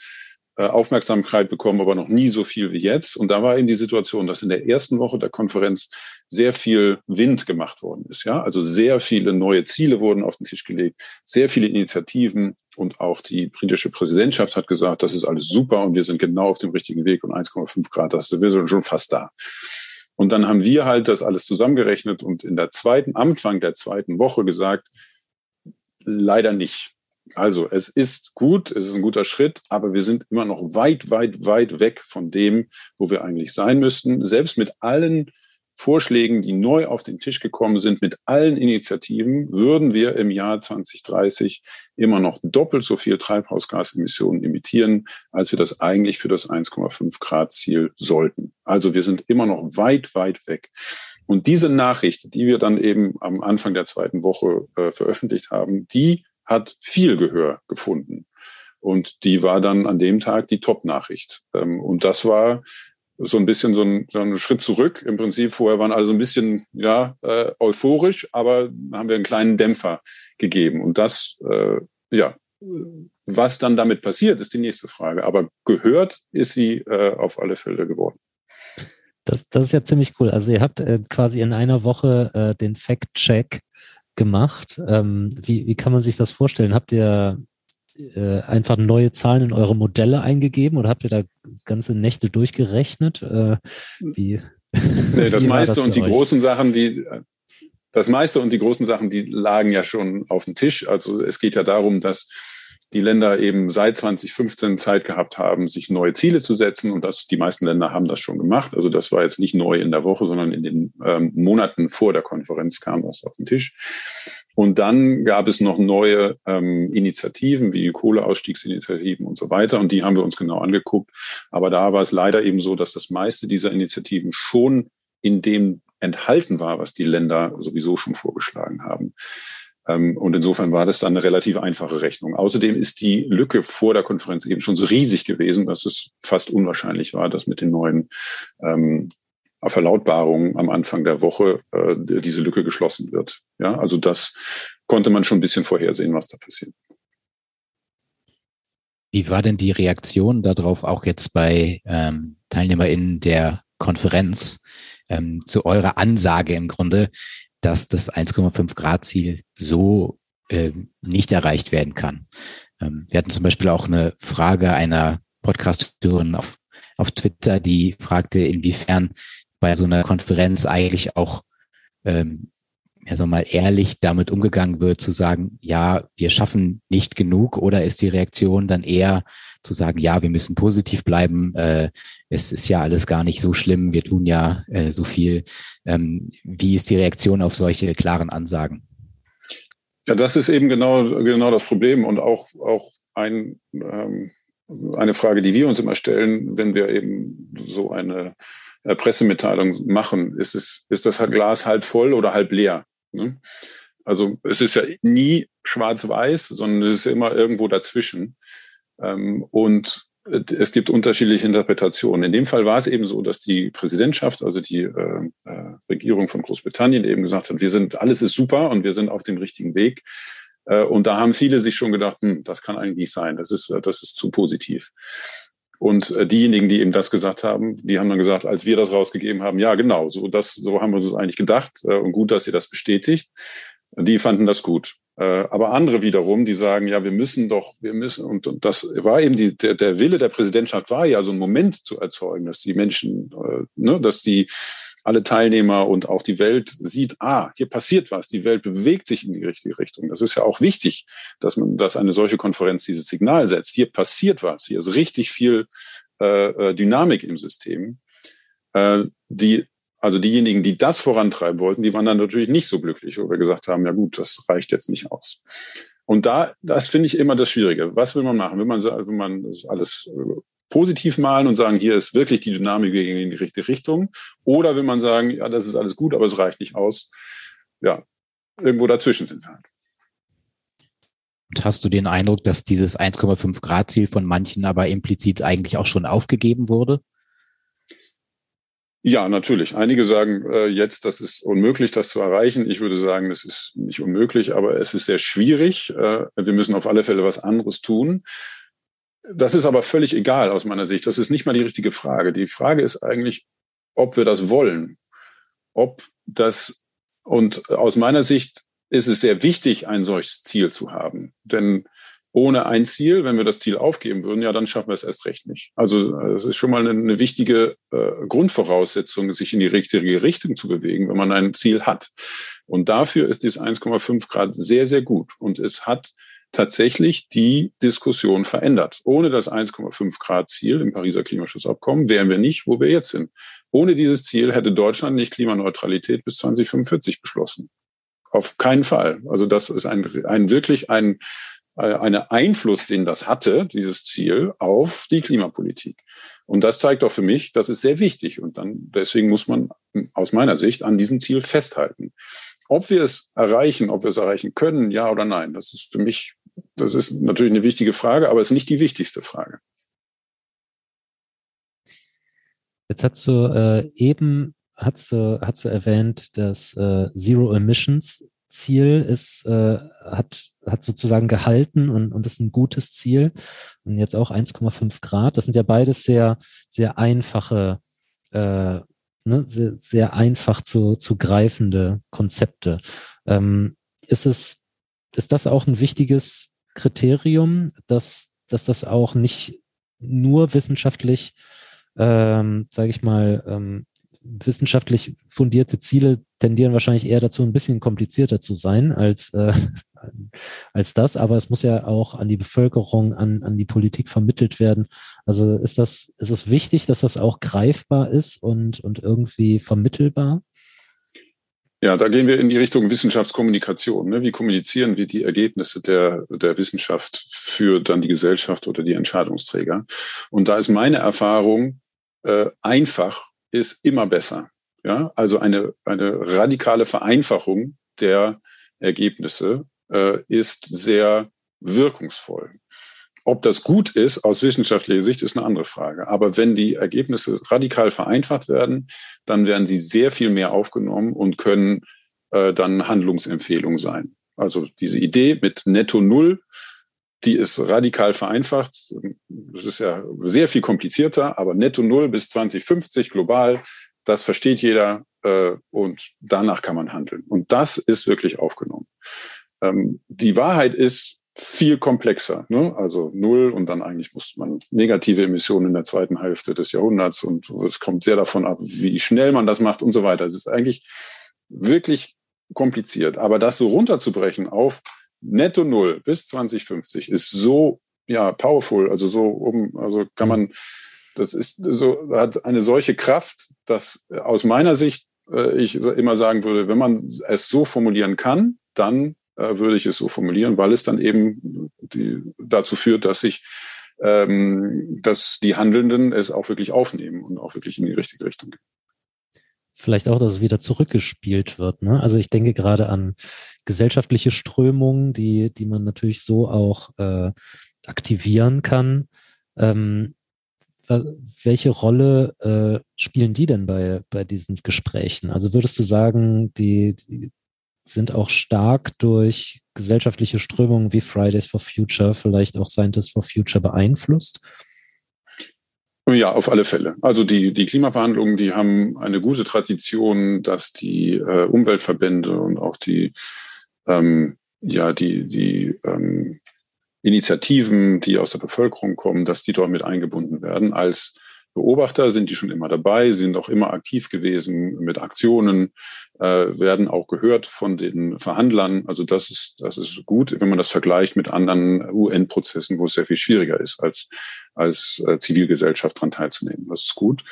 äh, Aufmerksamkeit bekommen, aber noch nie so viel wie jetzt. Und da war eben die Situation, dass in der ersten Woche der Konferenz sehr viel Wind gemacht worden ist. Ja, also sehr viele neue Ziele wurden auf den Tisch gelegt, sehr viele Initiativen und auch die britische Präsidentschaft hat gesagt, das ist alles super und wir sind genau auf dem richtigen Weg und 1,5 Grad, das, wir sind schon fast da. Und dann haben wir halt das alles zusammengerechnet und in der zweiten, Anfang der zweiten Woche gesagt, leider nicht. Also es ist gut, es ist ein guter Schritt, aber wir sind immer noch weit, weit, weit weg von dem, wo wir eigentlich sein müssten. Selbst mit allen Vorschlägen, die neu auf den Tisch gekommen sind, mit allen Initiativen, würden wir im Jahr 2030 immer noch doppelt so viel Treibhausgasemissionen emittieren, als wir das eigentlich für das 1,5 Grad Ziel sollten. Also wir sind immer noch weit, weit weg. Und diese Nachricht, die wir dann eben am Anfang der zweiten Woche äh, veröffentlicht haben, die hat viel Gehör gefunden. Und die war dann an dem Tag die Top-Nachricht. Ähm, und das war so ein bisschen so ein, so ein, Schritt zurück. Im Prinzip vorher waren alle so ein bisschen ja äh, euphorisch, aber haben wir einen kleinen Dämpfer gegeben. Und das, äh, ja, was dann damit passiert, ist die nächste Frage. Aber gehört ist sie äh, auf alle Fälle geworden. Das, das ist ja ziemlich cool. Also ihr habt äh, quasi in einer Woche äh, den Fact-Check gemacht. Ähm, wie, wie kann man sich das vorstellen? Habt ihr äh, einfach neue Zahlen in eure Modelle eingegeben oder habt ihr da ganze Nächte durchgerechnet? Äh, wie, nee, das wie meiste das und die euch? großen Sachen, die das meiste und die großen Sachen, die lagen ja schon auf dem Tisch. Also es geht ja darum, dass die Länder eben seit 2015 Zeit gehabt haben, sich neue Ziele zu setzen. Und das, die meisten Länder haben das schon gemacht. Also das war jetzt nicht neu in der Woche, sondern in den ähm, Monaten vor der Konferenz kam das auf den Tisch. Und dann gab es noch neue ähm, Initiativen wie Kohleausstiegsinitiativen und so weiter. Und die haben wir uns genau angeguckt. Aber da war es leider eben so, dass das meiste dieser Initiativen schon in dem enthalten war, was die Länder sowieso schon vorgeschlagen haben. Ähm, und insofern war das dann eine relativ einfache Rechnung. Außerdem ist die Lücke vor der Konferenz eben schon so riesig gewesen, dass es fast unwahrscheinlich war, dass mit den neuen ähm, Verlautbarungen am Anfang der Woche äh, diese Lücke geschlossen wird. Ja, also das konnte man schon ein bisschen vorhersehen, was da passiert. Wie war denn die Reaktion darauf auch jetzt bei ähm, TeilnehmerInnen der Konferenz ähm, zu eurer Ansage im Grunde, dass das 1,5 Grad Ziel so äh, nicht erreicht werden kann. Ähm, wir hatten zum Beispiel auch eine Frage einer Podcast-Hörerin auf, auf Twitter, die fragte, inwiefern bei so einer Konferenz eigentlich auch ähm, ja, so mal ehrlich damit umgegangen wird, zu sagen, ja, wir schaffen nicht genug oder ist die Reaktion dann eher zu sagen, ja, wir müssen positiv bleiben, äh, es ist ja alles gar nicht so schlimm, wir tun ja äh, so viel. Ähm, wie ist die Reaktion auf solche klaren Ansagen? Ja, das ist eben genau, genau das Problem und auch, auch ein, ähm, eine Frage, die wir uns immer stellen, wenn wir eben so eine äh, Pressemitteilung machen. Ist, es, ist das Glas halb voll oder halb leer? Ne? Also es ist ja nie schwarz-weiß, sondern es ist immer irgendwo dazwischen. Ähm, und es gibt unterschiedliche Interpretationen. In dem Fall war es eben so, dass die Präsidentschaft, also die äh, äh, Regierung von Großbritannien eben gesagt hat, wir sind, alles ist super und wir sind auf dem richtigen Weg. Äh, und da haben viele sich schon gedacht, hm, das kann eigentlich nicht sein, das ist, das ist zu positiv. Und äh, diejenigen, die eben das gesagt haben, die haben dann gesagt, als wir das rausgegeben haben, ja, genau, so, das, so haben wir uns eigentlich gedacht äh, und gut, dass ihr das bestätigt. Die fanden das gut. Äh, aber andere wiederum, die sagen, ja, wir müssen doch, wir müssen, und, und das war eben die, der, der Wille der Präsidentschaft war ja so einen Moment zu erzeugen, dass die Menschen, äh, ne, dass die alle Teilnehmer und auch die Welt sieht, ah, hier passiert was, die Welt bewegt sich in die richtige Richtung. Das ist ja auch wichtig, dass man, dass eine solche Konferenz dieses Signal setzt. Hier passiert was, hier ist richtig viel äh, äh Dynamik im System. Äh, die also diejenigen, die das vorantreiben wollten, die waren dann natürlich nicht so glücklich, wo wir gesagt haben, ja gut, das reicht jetzt nicht aus. Und da, das finde ich immer das Schwierige. Was will man machen? Will man, will man das alles äh, positiv malen und sagen, hier ist wirklich die Dynamik gegen in die richtige Richtung? Oder will man sagen, ja, das ist alles gut, aber es reicht nicht aus? Ja, irgendwo dazwischen sind wir halt. Und hast du den Eindruck, dass dieses 1,5 Grad Ziel von manchen aber implizit eigentlich auch schon aufgegeben wurde? Ja, natürlich. Einige sagen äh, jetzt, das ist unmöglich, das zu erreichen. Ich würde sagen, das ist nicht unmöglich, aber es ist sehr schwierig. Äh, wir müssen auf alle Fälle was anderes tun. Das ist aber völlig egal aus meiner Sicht. Das ist nicht mal die richtige Frage. Die Frage ist eigentlich, ob wir das wollen. Ob das, und aus meiner Sicht ist es sehr wichtig, ein solches Ziel zu haben. Denn ohne ein Ziel, wenn wir das Ziel aufgeben würden, ja, dann schaffen wir es erst recht nicht. Also es ist schon mal eine, eine wichtige äh, Grundvoraussetzung, sich in die richtige Richtung zu bewegen, wenn man ein Ziel hat. Und dafür ist dieses 1,5 Grad sehr, sehr gut. Und es hat tatsächlich die Diskussion verändert. Ohne das 1,5 Grad Ziel im Pariser Klimaschutzabkommen wären wir nicht, wo wir jetzt sind. Ohne dieses Ziel hätte Deutschland nicht Klimaneutralität bis 2045 beschlossen. Auf keinen Fall. Also das ist ein, ein wirklich ein, äh, eine Einfluss, den das hatte, dieses Ziel, auf die Klimapolitik. Und das zeigt auch für mich, das ist sehr wichtig. Und dann, deswegen muss man aus meiner Sicht an diesem Ziel festhalten. Ob wir es erreichen, ob wir es erreichen können, ja oder nein, das ist für mich, das ist natürlich eine wichtige Frage, aber es ist nicht die wichtigste Frage. Jetzt hast du äh, eben hast du, hast du erwähnt, dass äh, Zero Emissions Ziel ist, äh, hat, hat sozusagen gehalten und, und ist ein gutes Ziel. Und jetzt auch 1,5 Grad. Das sind ja beides sehr, sehr einfache, äh, ne, sehr, sehr einfach zu, zu greifende Konzepte. Ähm, ist es, ist das auch ein wichtiges Kriterium, dass, dass das auch nicht nur wissenschaftlich, ähm, sage ich mal, ähm, wissenschaftlich fundierte Ziele tendieren wahrscheinlich eher dazu, ein bisschen komplizierter zu sein als, äh, als das, aber es muss ja auch an die Bevölkerung, an, an die Politik vermittelt werden. Also ist das, ist es wichtig, dass das auch greifbar ist und, und irgendwie vermittelbar? Ja, da gehen wir in die Richtung Wissenschaftskommunikation. Ne? Wie kommunizieren wir die Ergebnisse der, der Wissenschaft für dann die Gesellschaft oder die Entscheidungsträger? Und da ist meine Erfahrung äh, einfach ist immer besser. Ja, also eine, eine radikale Vereinfachung der Ergebnisse äh, ist sehr wirkungsvoll. Ob das gut ist aus wissenschaftlicher Sicht ist eine andere Frage. Aber wenn die Ergebnisse radikal vereinfacht werden, dann werden sie sehr viel mehr aufgenommen und können äh, dann Handlungsempfehlungen sein. Also diese Idee mit Netto Null, die ist radikal vereinfacht. Das ist ja sehr viel komplizierter, aber Netto Null bis 2050 global, das versteht jeder äh, und danach kann man handeln. Und das ist wirklich aufgenommen. Ähm, die Wahrheit ist viel komplexer. Ne? Also null und dann eigentlich muss man negative Emissionen in der zweiten Hälfte des Jahrhunderts und es kommt sehr davon ab, wie schnell man das macht und so weiter. Es ist eigentlich wirklich kompliziert. Aber das so runterzubrechen auf netto null bis 2050 ist so ja powerful, also so um, also kann man, das ist so hat eine solche Kraft, dass aus meiner Sicht äh, ich immer sagen würde, wenn man es so formulieren kann, dann würde ich es so formulieren, weil es dann eben die, dazu führt, dass sich ähm, dass die Handelnden es auch wirklich aufnehmen und auch wirklich in die richtige Richtung gehen vielleicht auch, dass es wieder zurückgespielt wird. Ne? Also ich denke gerade an gesellschaftliche Strömungen, die, die man natürlich so auch äh, aktivieren kann. Ähm, welche Rolle äh, spielen die denn bei, bei diesen Gesprächen? Also würdest du sagen, die, die sind auch stark durch gesellschaftliche Strömungen wie Fridays for Future, vielleicht auch Scientists for Future beeinflusst? Ja, auf alle Fälle. Also die, die Klimaverhandlungen, die haben eine gute Tradition, dass die äh, Umweltverbände und auch die, ähm, ja, die, die ähm, Initiativen, die aus der Bevölkerung kommen, dass die dort mit eingebunden werden als Beobachter sind die schon immer dabei, sind auch immer aktiv gewesen mit Aktionen, äh, werden auch gehört von den Verhandlern. Also das ist, das ist gut, wenn man das vergleicht mit anderen UN-Prozessen, wo es sehr viel schwieriger ist, als, als äh, Zivilgesellschaft daran teilzunehmen. Das ist gut.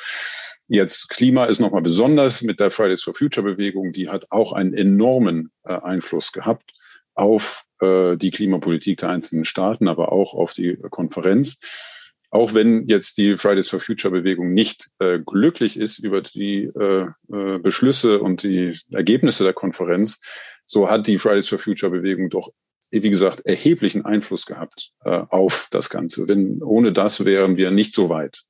Jetzt Klima ist nochmal besonders mit der Fridays for Future Bewegung, die hat auch einen enormen äh, Einfluss gehabt auf äh, die Klimapolitik der einzelnen Staaten, aber auch auf die Konferenz. Auch wenn jetzt die Fridays for Future Bewegung nicht äh, glücklich ist über die äh, äh, Beschlüsse und die Ergebnisse der Konferenz, so hat die Fridays for Future Bewegung doch, wie gesagt, erheblichen Einfluss gehabt äh, auf das Ganze. Wenn ohne das wären wir nicht so weit.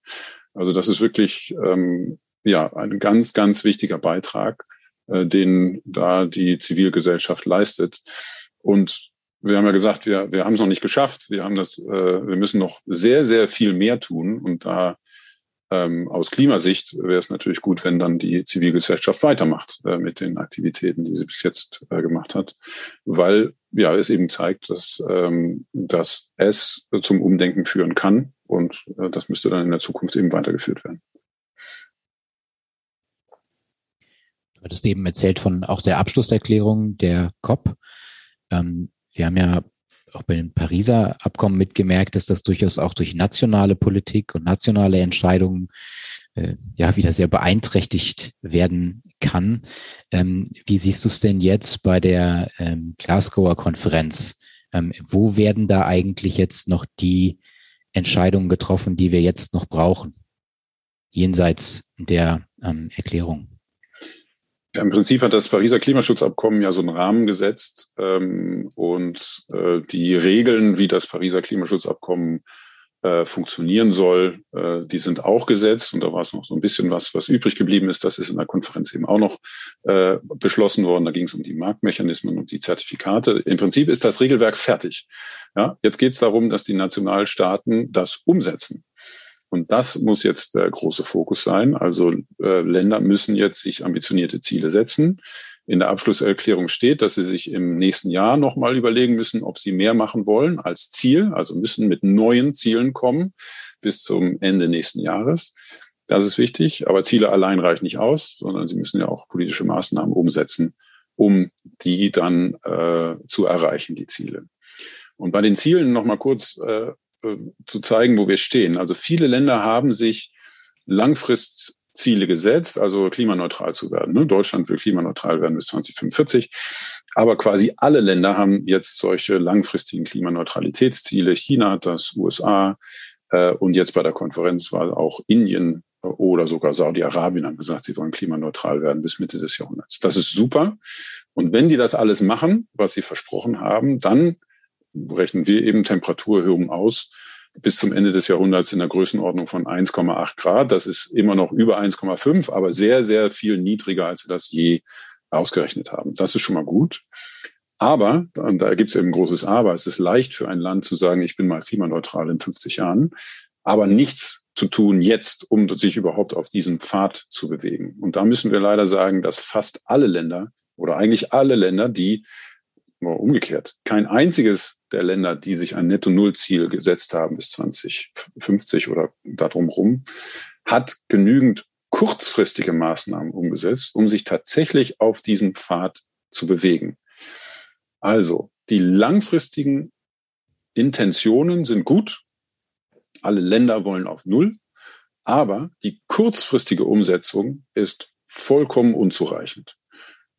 Also das ist wirklich ähm, ja ein ganz, ganz wichtiger Beitrag, äh, den da die Zivilgesellschaft leistet. Und wir haben ja gesagt, wir, wir haben es noch nicht geschafft. Wir haben das, äh, wir müssen noch sehr, sehr viel mehr tun. Und da ähm, aus Klimasicht wäre es natürlich gut, wenn dann die Zivilgesellschaft weitermacht äh, mit den Aktivitäten, die sie bis jetzt äh, gemacht hat, weil ja es eben zeigt, dass, ähm, dass es zum Umdenken führen kann und äh, das müsste dann in der Zukunft eben weitergeführt werden. Du hattest eben erzählt von auch der Abschlusserklärung der COP. Ähm, wir haben ja auch bei den Pariser Abkommen mitgemerkt, dass das durchaus auch durch nationale Politik und nationale Entscheidungen äh, ja wieder sehr beeinträchtigt werden kann. Ähm, wie siehst du es denn jetzt bei der ähm, Glasgower Konferenz? Ähm, wo werden da eigentlich jetzt noch die Entscheidungen getroffen, die wir jetzt noch brauchen, jenseits der ähm, Erklärung? Ja, Im Prinzip hat das Pariser Klimaschutzabkommen ja so einen Rahmen gesetzt ähm, und äh, die Regeln, wie das Pariser Klimaschutzabkommen äh, funktionieren soll, äh, die sind auch gesetzt und da war es noch so ein bisschen was, was übrig geblieben ist. Das ist in der Konferenz eben auch noch äh, beschlossen worden. Da ging es um die Marktmechanismen und die Zertifikate. Im Prinzip ist das Regelwerk fertig. Ja, jetzt geht es darum, dass die Nationalstaaten das umsetzen. Und das muss jetzt der große Fokus sein. Also äh, Länder müssen jetzt sich ambitionierte Ziele setzen. In der Abschlusserklärung steht, dass sie sich im nächsten Jahr nochmal überlegen müssen, ob sie mehr machen wollen als Ziel, also müssen mit neuen Zielen kommen bis zum Ende nächsten Jahres. Das ist wichtig, aber Ziele allein reichen nicht aus, sondern sie müssen ja auch politische Maßnahmen umsetzen, um die dann äh, zu erreichen, die Ziele. Und bei den Zielen nochmal kurz äh, äh, zu zeigen, wo wir stehen. Also viele Länder haben sich Langfristziele gesetzt, also klimaneutral zu werden. Ne? Deutschland will klimaneutral werden bis 2045. Aber quasi alle Länder haben jetzt solche langfristigen Klimaneutralitätsziele. China hat das, USA äh, und jetzt bei der Konferenz war auch Indien oder sogar Saudi-Arabien haben gesagt, sie wollen klimaneutral werden bis Mitte des Jahrhunderts. Das ist super. Und wenn die das alles machen, was sie versprochen haben, dann rechnen wir eben Temperaturerhöhungen aus bis zum Ende des Jahrhunderts in der Größenordnung von 1,8 Grad. Das ist immer noch über 1,5, aber sehr, sehr viel niedriger, als wir das je ausgerechnet haben. Das ist schon mal gut. Aber, und da gibt es eben ein großes Aber, es ist leicht für ein Land zu sagen, ich bin mal klimaneutral in 50 Jahren, aber nichts zu tun jetzt, um sich überhaupt auf diesen Pfad zu bewegen. Und da müssen wir leider sagen, dass fast alle Länder oder eigentlich alle Länder, die umgekehrt. Kein einziges der Länder, die sich ein Netto-Null-Ziel gesetzt haben bis 2050 oder darum rum, hat genügend kurzfristige Maßnahmen umgesetzt, um sich tatsächlich auf diesen Pfad zu bewegen. Also, die langfristigen Intentionen sind gut. Alle Länder wollen auf Null. Aber die kurzfristige Umsetzung ist vollkommen unzureichend.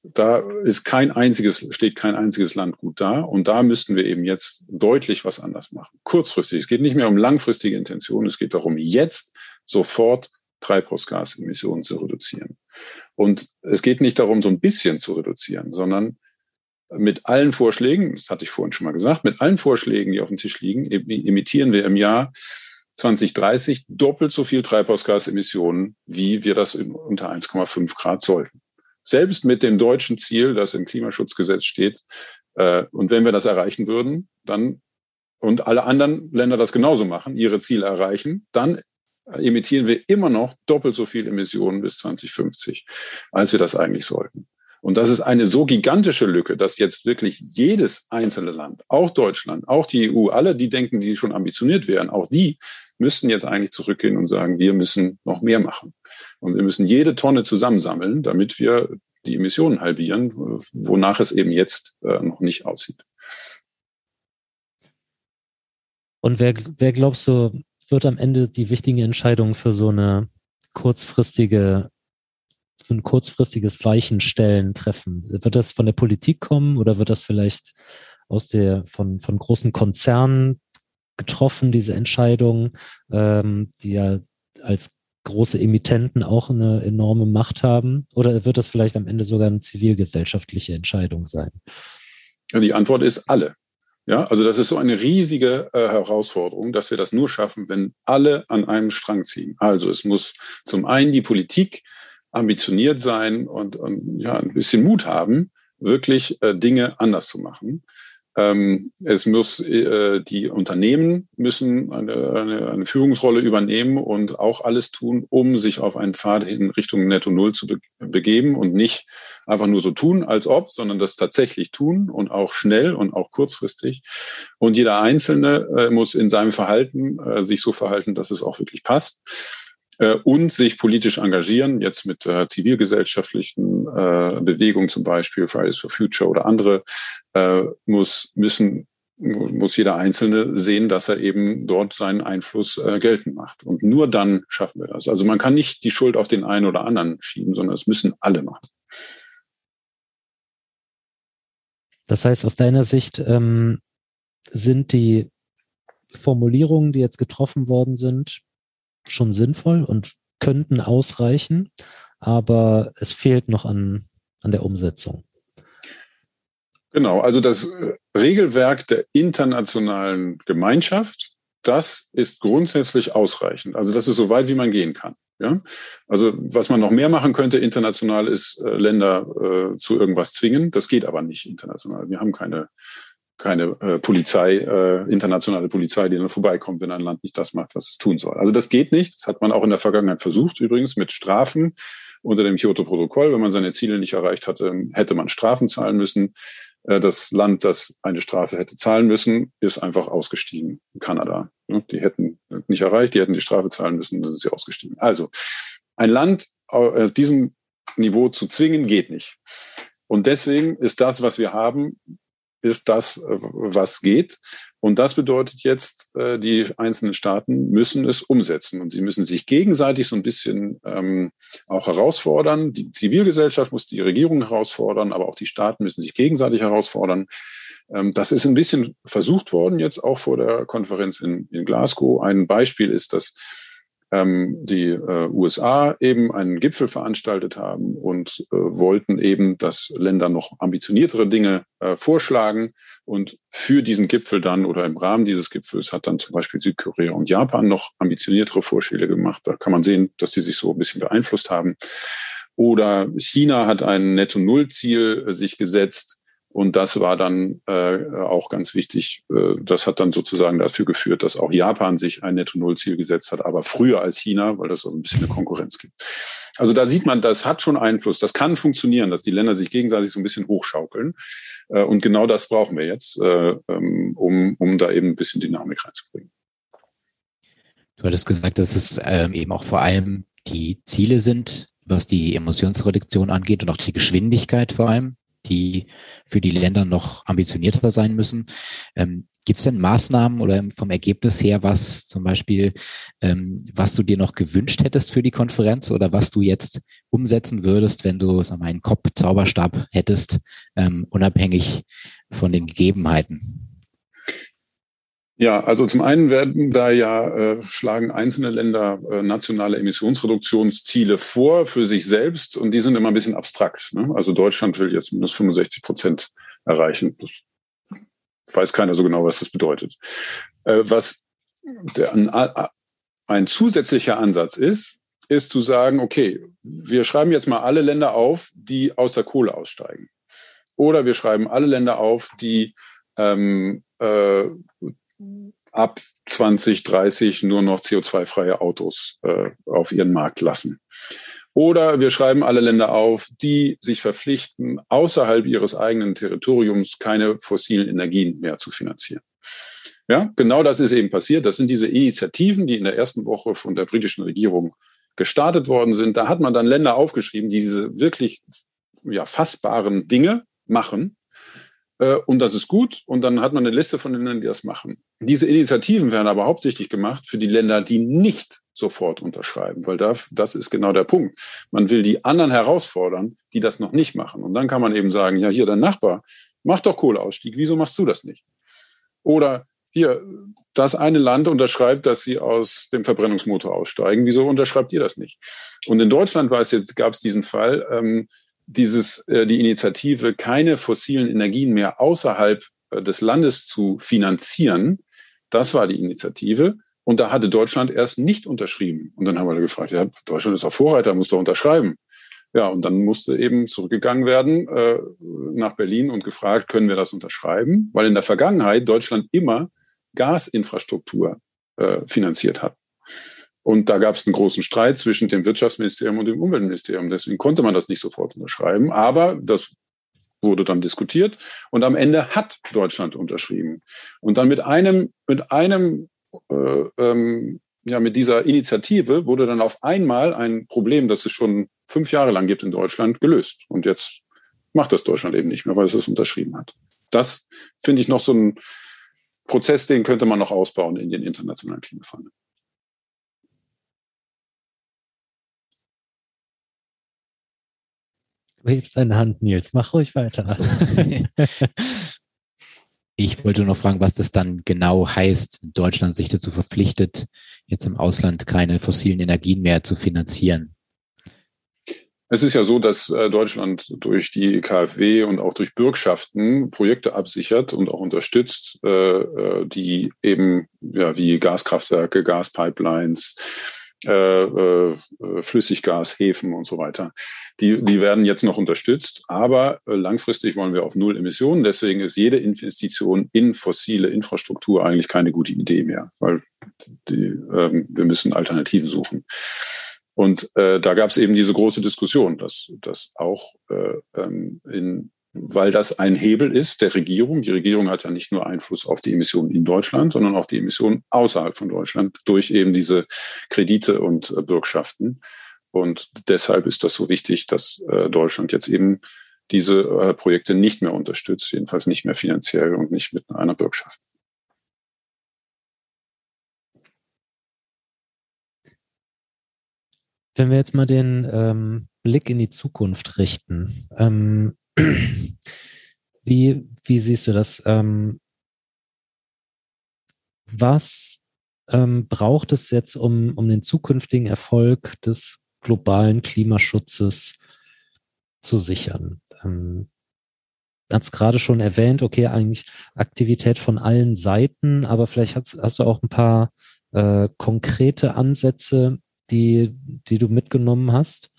Da ist kein einziges, steht kein einziges Land gut da. Und da müssten wir eben jetzt deutlich was anders machen. Kurzfristig. Es geht nicht mehr um langfristige Intentionen. Es geht darum, jetzt sofort Treibhausgasemissionen zu reduzieren. Und es geht nicht darum, so ein bisschen zu reduzieren, sondern mit allen Vorschlägen, das hatte ich vorhin schon mal gesagt, mit allen Vorschlägen, die auf dem Tisch liegen, emittieren wir im Jahr 2030 doppelt so viel Treibhausgasemissionen, wie wir das unter 1,5 Grad sollten. Selbst mit dem deutschen Ziel, das im Klimaschutzgesetz steht. Äh, und wenn wir das erreichen würden, dann und alle anderen Länder das genauso machen, ihre Ziele erreichen, dann emittieren wir immer noch doppelt so viel Emissionen bis 2050, als wir das eigentlich sollten. Und das ist eine so gigantische Lücke, dass jetzt wirklich jedes einzelne Land, auch Deutschland, auch die EU, alle, die denken, die schon ambitioniert wären, auch die müssten jetzt eigentlich zurückgehen und sagen, wir müssen noch mehr machen. Und wir müssen jede Tonne zusammensammeln, damit wir die Emissionen halbieren, wonach es eben jetzt äh, noch nicht aussieht. Und wer, wer glaubst du, wird am Ende die wichtigen Entscheidungen für so eine kurzfristige, für ein kurzfristiges Weichenstellen treffen? Wird das von der Politik kommen oder wird das vielleicht aus der, von, von großen Konzernen getroffen, diese Entscheidung, ähm, die ja als große Emittenten auch eine enorme Macht haben? Oder wird das vielleicht am Ende sogar eine zivilgesellschaftliche Entscheidung sein? Die Antwort ist alle. Ja, also das ist so eine riesige äh, Herausforderung, dass wir das nur schaffen, wenn alle an einem Strang ziehen. Also es muss zum einen die Politik ambitioniert sein und, und ja, ein bisschen Mut haben, wirklich äh, Dinge anders zu machen. Ähm, es muss, äh, die Unternehmen müssen eine, eine, eine Führungsrolle übernehmen und auch alles tun, um sich auf einen Pfad in Richtung Netto Null zu be begeben und nicht einfach nur so tun, als ob, sondern das tatsächlich tun und auch schnell und auch kurzfristig. Und jeder Einzelne äh, muss in seinem Verhalten äh, sich so verhalten, dass es auch wirklich passt äh, und sich politisch engagieren, jetzt mit äh, zivilgesellschaftlichen äh, Bewegungen zum Beispiel, Fridays for Future oder andere, äh, muss, müssen, muss jeder Einzelne sehen, dass er eben dort seinen Einfluss äh, geltend macht. Und nur dann schaffen wir das. Also man kann nicht die Schuld auf den einen oder anderen schieben, sondern es müssen alle machen. Das heißt, aus deiner Sicht ähm, sind die Formulierungen, die jetzt getroffen worden sind, schon sinnvoll und könnten ausreichen, aber es fehlt noch an, an der Umsetzung. Genau, also das äh, Regelwerk der internationalen Gemeinschaft, das ist grundsätzlich ausreichend. Also das ist so weit, wie man gehen kann. Ja? Also was man noch mehr machen könnte international, ist äh, Länder äh, zu irgendwas zwingen. Das geht aber nicht international. Wir haben keine keine äh, Polizei, äh, internationale Polizei, die dann vorbeikommt, wenn ein Land nicht das macht, was es tun soll. Also das geht nicht. Das hat man auch in der Vergangenheit versucht, übrigens mit Strafen unter dem Kyoto-Protokoll. Wenn man seine Ziele nicht erreicht hatte, hätte man Strafen zahlen müssen. Äh, das Land, das eine Strafe hätte zahlen müssen, ist einfach ausgestiegen. Kanada. Die hätten nicht erreicht, die hätten die Strafe zahlen müssen, das ist sie ausgestiegen. Also ein Land auf diesem Niveau zu zwingen, geht nicht. Und deswegen ist das, was wir haben, ist das, äh, was geht. Und das bedeutet jetzt, äh, die einzelnen Staaten müssen es umsetzen und sie müssen sich gegenseitig so ein bisschen ähm, auch herausfordern. Die Zivilgesellschaft muss die Regierung herausfordern, aber auch die Staaten müssen sich gegenseitig herausfordern. Ähm, das ist ein bisschen versucht worden jetzt auch vor der Konferenz in, in Glasgow. Ein Beispiel ist, dass ähm, die äh, USA eben einen Gipfel veranstaltet haben und äh, wollten eben, dass Länder noch ambitioniertere Dinge äh, vorschlagen. Und für diesen Gipfel dann oder im Rahmen dieses Gipfels hat dann zum Beispiel Südkorea und Japan noch ambitioniertere Vorschläge gemacht. Da kann man sehen, dass die sich so ein bisschen beeinflusst haben. Oder China hat ein Netto-Null-Ziel äh, sich gesetzt und das war dann äh, auch ganz wichtig. Äh, das hat dann sozusagen dafür geführt, dass auch Japan sich ein Netto-Null-Ziel gesetzt hat, aber früher als China, weil das so ein bisschen eine Konkurrenz gibt. Also da sieht man, das hat schon Einfluss. Das kann funktionieren, dass die Länder sich gegenseitig so ein bisschen hochschaukeln. Äh, und genau das brauchen wir jetzt, äh, ähm, um, um da eben ein bisschen Dynamik reinzubringen. Du hattest gesagt, dass es ähm, eben auch vor allem die Ziele sind, was die Emissionsreduktion angeht und auch die Geschwindigkeit vor allem die für die Länder noch ambitionierter sein müssen. Ähm, Gibt es denn Maßnahmen oder vom Ergebnis her, was zum Beispiel, ähm, was du dir noch gewünscht hättest für die Konferenz oder was du jetzt umsetzen würdest, wenn du sag mal, einen Kopf-Zauberstab hättest, ähm, unabhängig von den Gegebenheiten? Ja, also zum einen werden da ja äh, schlagen einzelne Länder äh, nationale Emissionsreduktionsziele vor für sich selbst und die sind immer ein bisschen abstrakt. Ne? Also Deutschland will jetzt minus 65 Prozent erreichen. Das weiß keiner so genau, was das bedeutet. Äh, was der, ein, ein zusätzlicher Ansatz ist, ist zu sagen, okay, wir schreiben jetzt mal alle Länder auf, die aus der Kohle aussteigen. Oder wir schreiben alle Länder auf, die ähm, äh, ab 2030 nur noch CO2-freie Autos äh, auf ihren Markt lassen. Oder wir schreiben alle Länder auf, die sich verpflichten, außerhalb ihres eigenen Territoriums keine fossilen Energien mehr zu finanzieren. Ja, genau das ist eben passiert. Das sind diese Initiativen, die in der ersten Woche von der britischen Regierung gestartet worden sind. Da hat man dann Länder aufgeschrieben, die diese wirklich ja, fassbaren Dinge machen und das ist gut. Und dann hat man eine Liste von Ländern, die das machen. Diese Initiativen werden aber hauptsächlich gemacht für die Länder, die nicht sofort unterschreiben, weil da, das ist genau der Punkt. Man will die anderen herausfordern, die das noch nicht machen. Und dann kann man eben sagen, ja, hier dein Nachbar, mach doch Kohleausstieg, wieso machst du das nicht? Oder hier, das eine Land unterschreibt, dass sie aus dem Verbrennungsmotor aussteigen, wieso unterschreibt ihr das nicht? Und in Deutschland war es jetzt, gab es diesen Fall, ähm, dieses, äh, die Initiative, keine fossilen Energien mehr außerhalb äh, des Landes zu finanzieren. Das war die Initiative. Und da hatte Deutschland erst nicht unterschrieben. Und dann haben wir gefragt, ja, Deutschland ist auch Vorreiter, muss doch unterschreiben. Ja, und dann musste eben zurückgegangen werden äh, nach Berlin und gefragt, können wir das unterschreiben? Weil in der Vergangenheit Deutschland immer Gasinfrastruktur äh, finanziert hat. Und da gab es einen großen Streit zwischen dem Wirtschaftsministerium und dem Umweltministerium. Deswegen konnte man das nicht sofort unterschreiben. Aber das wurde dann diskutiert und am Ende hat Deutschland unterschrieben. Und dann mit einem, mit einem, äh, ähm, ja, mit dieser Initiative wurde dann auf einmal ein Problem, das es schon fünf Jahre lang gibt in Deutschland, gelöst. Und jetzt macht das Deutschland eben nicht mehr, weil es es unterschrieben hat. Das finde ich noch so ein Prozess, den könnte man noch ausbauen in den internationalen Klimaverhandlungen. Hebst deine Hand, Nils. Mach ruhig weiter. So. ich wollte noch fragen, was das dann genau heißt, Deutschland sich dazu verpflichtet, jetzt im Ausland keine fossilen Energien mehr zu finanzieren. Es ist ja so, dass äh, Deutschland durch die KfW und auch durch Bürgschaften Projekte absichert und auch unterstützt, äh, äh, die eben ja wie Gaskraftwerke, Gaspipelines, äh, äh, Flüssiggas, Häfen und so weiter. Die, die werden jetzt noch unterstützt, aber äh, langfristig wollen wir auf Null Emissionen. Deswegen ist jede Investition in fossile Infrastruktur eigentlich keine gute Idee mehr, weil die, ähm, wir müssen Alternativen suchen. Und äh, da gab es eben diese große Diskussion, dass, dass auch äh, ähm, in weil das ein Hebel ist der Regierung. Die Regierung hat ja nicht nur Einfluss auf die Emissionen in Deutschland, sondern auch die Emissionen außerhalb von Deutschland durch eben diese Kredite und äh, Bürgschaften. Und deshalb ist das so wichtig, dass äh, Deutschland jetzt eben diese äh, Projekte nicht mehr unterstützt, jedenfalls nicht mehr finanziell und nicht mit einer Bürgschaft. Wenn wir jetzt mal den ähm, Blick in die Zukunft richten, ähm, wie, wie siehst du das? Ähm, was ähm, braucht es jetzt, um, um den zukünftigen Erfolg des globalen Klimaschutzes zu sichern? Ähm, hat es gerade schon erwähnt, okay, eigentlich Aktivität von allen Seiten, aber vielleicht hast, hast du auch ein paar äh, konkrete Ansätze, die, die du mitgenommen hast.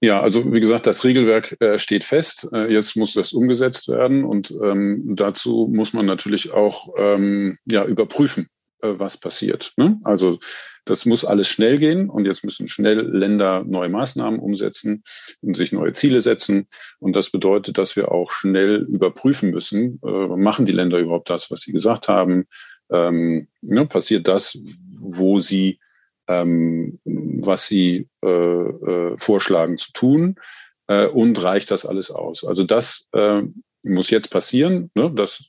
Ja, also wie gesagt, das Regelwerk äh, steht fest. Äh, jetzt muss das umgesetzt werden und ähm, dazu muss man natürlich auch ähm, ja, überprüfen, äh, was passiert. Ne? Also das muss alles schnell gehen und jetzt müssen schnell Länder neue Maßnahmen umsetzen und sich neue Ziele setzen. Und das bedeutet, dass wir auch schnell überprüfen müssen, äh, machen die Länder überhaupt das, was sie gesagt haben? Ähm, ne, passiert das, wo sie ähm, was sie äh, äh, vorschlagen zu tun äh, und reicht das alles aus. Also das äh, muss jetzt passieren, ne, dass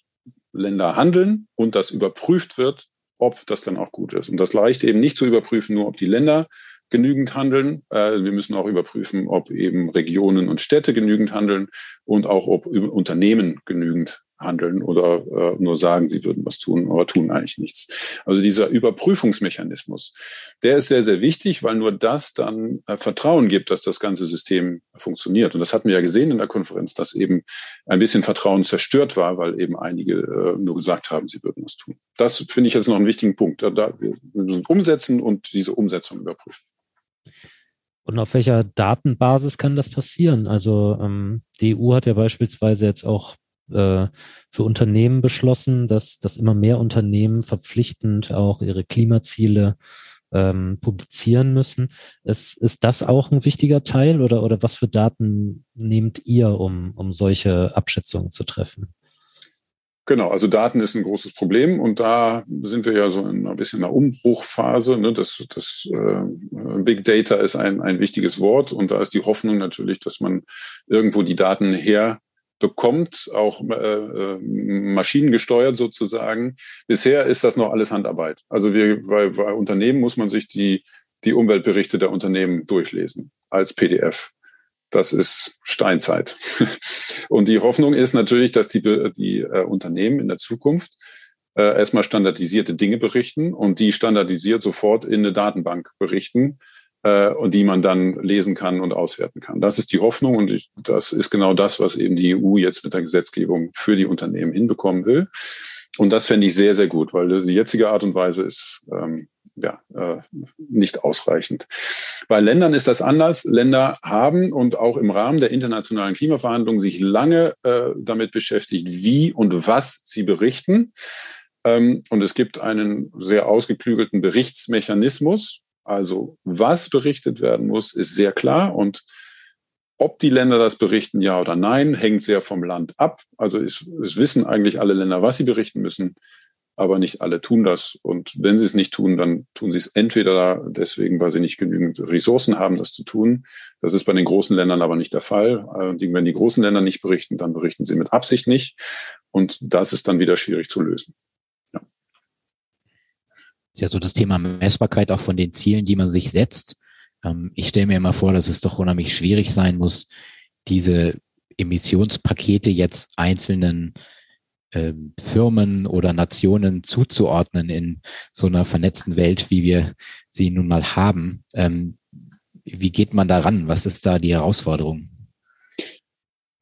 Länder handeln und das überprüft wird, ob das dann auch gut ist. Und das reicht eben nicht zu überprüfen, nur ob die Länder genügend handeln. Wir müssen auch überprüfen, ob eben Regionen und Städte genügend handeln und auch ob Unternehmen genügend handeln oder äh, nur sagen, sie würden was tun, aber tun eigentlich nichts. Also dieser Überprüfungsmechanismus, der ist sehr, sehr wichtig, weil nur das dann äh, Vertrauen gibt, dass das ganze System funktioniert. Und das hatten wir ja gesehen in der Konferenz, dass eben ein bisschen Vertrauen zerstört war, weil eben einige äh, nur gesagt haben, sie würden was tun. Das finde ich jetzt noch einen wichtigen Punkt. Da, da, wir müssen umsetzen und diese Umsetzung überprüfen. Und auf welcher Datenbasis kann das passieren? Also ähm, die EU hat ja beispielsweise jetzt auch äh, für Unternehmen beschlossen, dass, dass immer mehr Unternehmen verpflichtend auch ihre Klimaziele ähm, publizieren müssen. Ist, ist das auch ein wichtiger Teil oder, oder was für Daten nehmt ihr, um, um solche Abschätzungen zu treffen? Genau, also Daten ist ein großes Problem und da sind wir ja so in ein bisschen einer Umbruchphase. Ne? Das, das äh, Big Data ist ein, ein wichtiges Wort und da ist die Hoffnung natürlich, dass man irgendwo die Daten her bekommt, auch äh, äh, maschinengesteuert sozusagen. Bisher ist das noch alles Handarbeit. Also wir, bei, bei Unternehmen muss man sich die, die Umweltberichte der Unternehmen durchlesen als PDF. Das ist Steinzeit. Und die Hoffnung ist natürlich, dass die, die äh, Unternehmen in der Zukunft äh, erstmal standardisierte Dinge berichten und die standardisiert sofort in eine Datenbank berichten äh, und die man dann lesen kann und auswerten kann. Das ist die Hoffnung und ich, das ist genau das, was eben die EU jetzt mit der Gesetzgebung für die Unternehmen hinbekommen will. Und das fände ich sehr, sehr gut, weil die jetzige Art und Weise ist ähm, ja, äh, nicht ausreichend. Bei Ländern ist das anders. Länder haben und auch im Rahmen der internationalen Klimaverhandlungen sich lange äh, damit beschäftigt, wie und was sie berichten. Ähm, und es gibt einen sehr ausgeklügelten Berichtsmechanismus. Also was berichtet werden muss, ist sehr klar. Und ob die Länder das berichten, ja oder nein, hängt sehr vom Land ab. Also es, es wissen eigentlich alle Länder, was sie berichten müssen aber nicht alle tun das. Und wenn sie es nicht tun, dann tun sie es entweder deswegen, weil sie nicht genügend Ressourcen haben, das zu tun. Das ist bei den großen Ländern aber nicht der Fall. Äh, wenn die großen Länder nicht berichten, dann berichten sie mit Absicht nicht. Und das ist dann wieder schwierig zu lösen. Ist ja so das Thema Messbarkeit auch von den Zielen, die man sich setzt. Ähm, ich stelle mir immer vor, dass es doch unheimlich schwierig sein muss, diese Emissionspakete jetzt einzelnen äh, Firmen oder Nationen zuzuordnen in so einer vernetzten Welt, wie wir sie nun mal haben. Ähm, wie geht man daran? Was ist da die Herausforderung?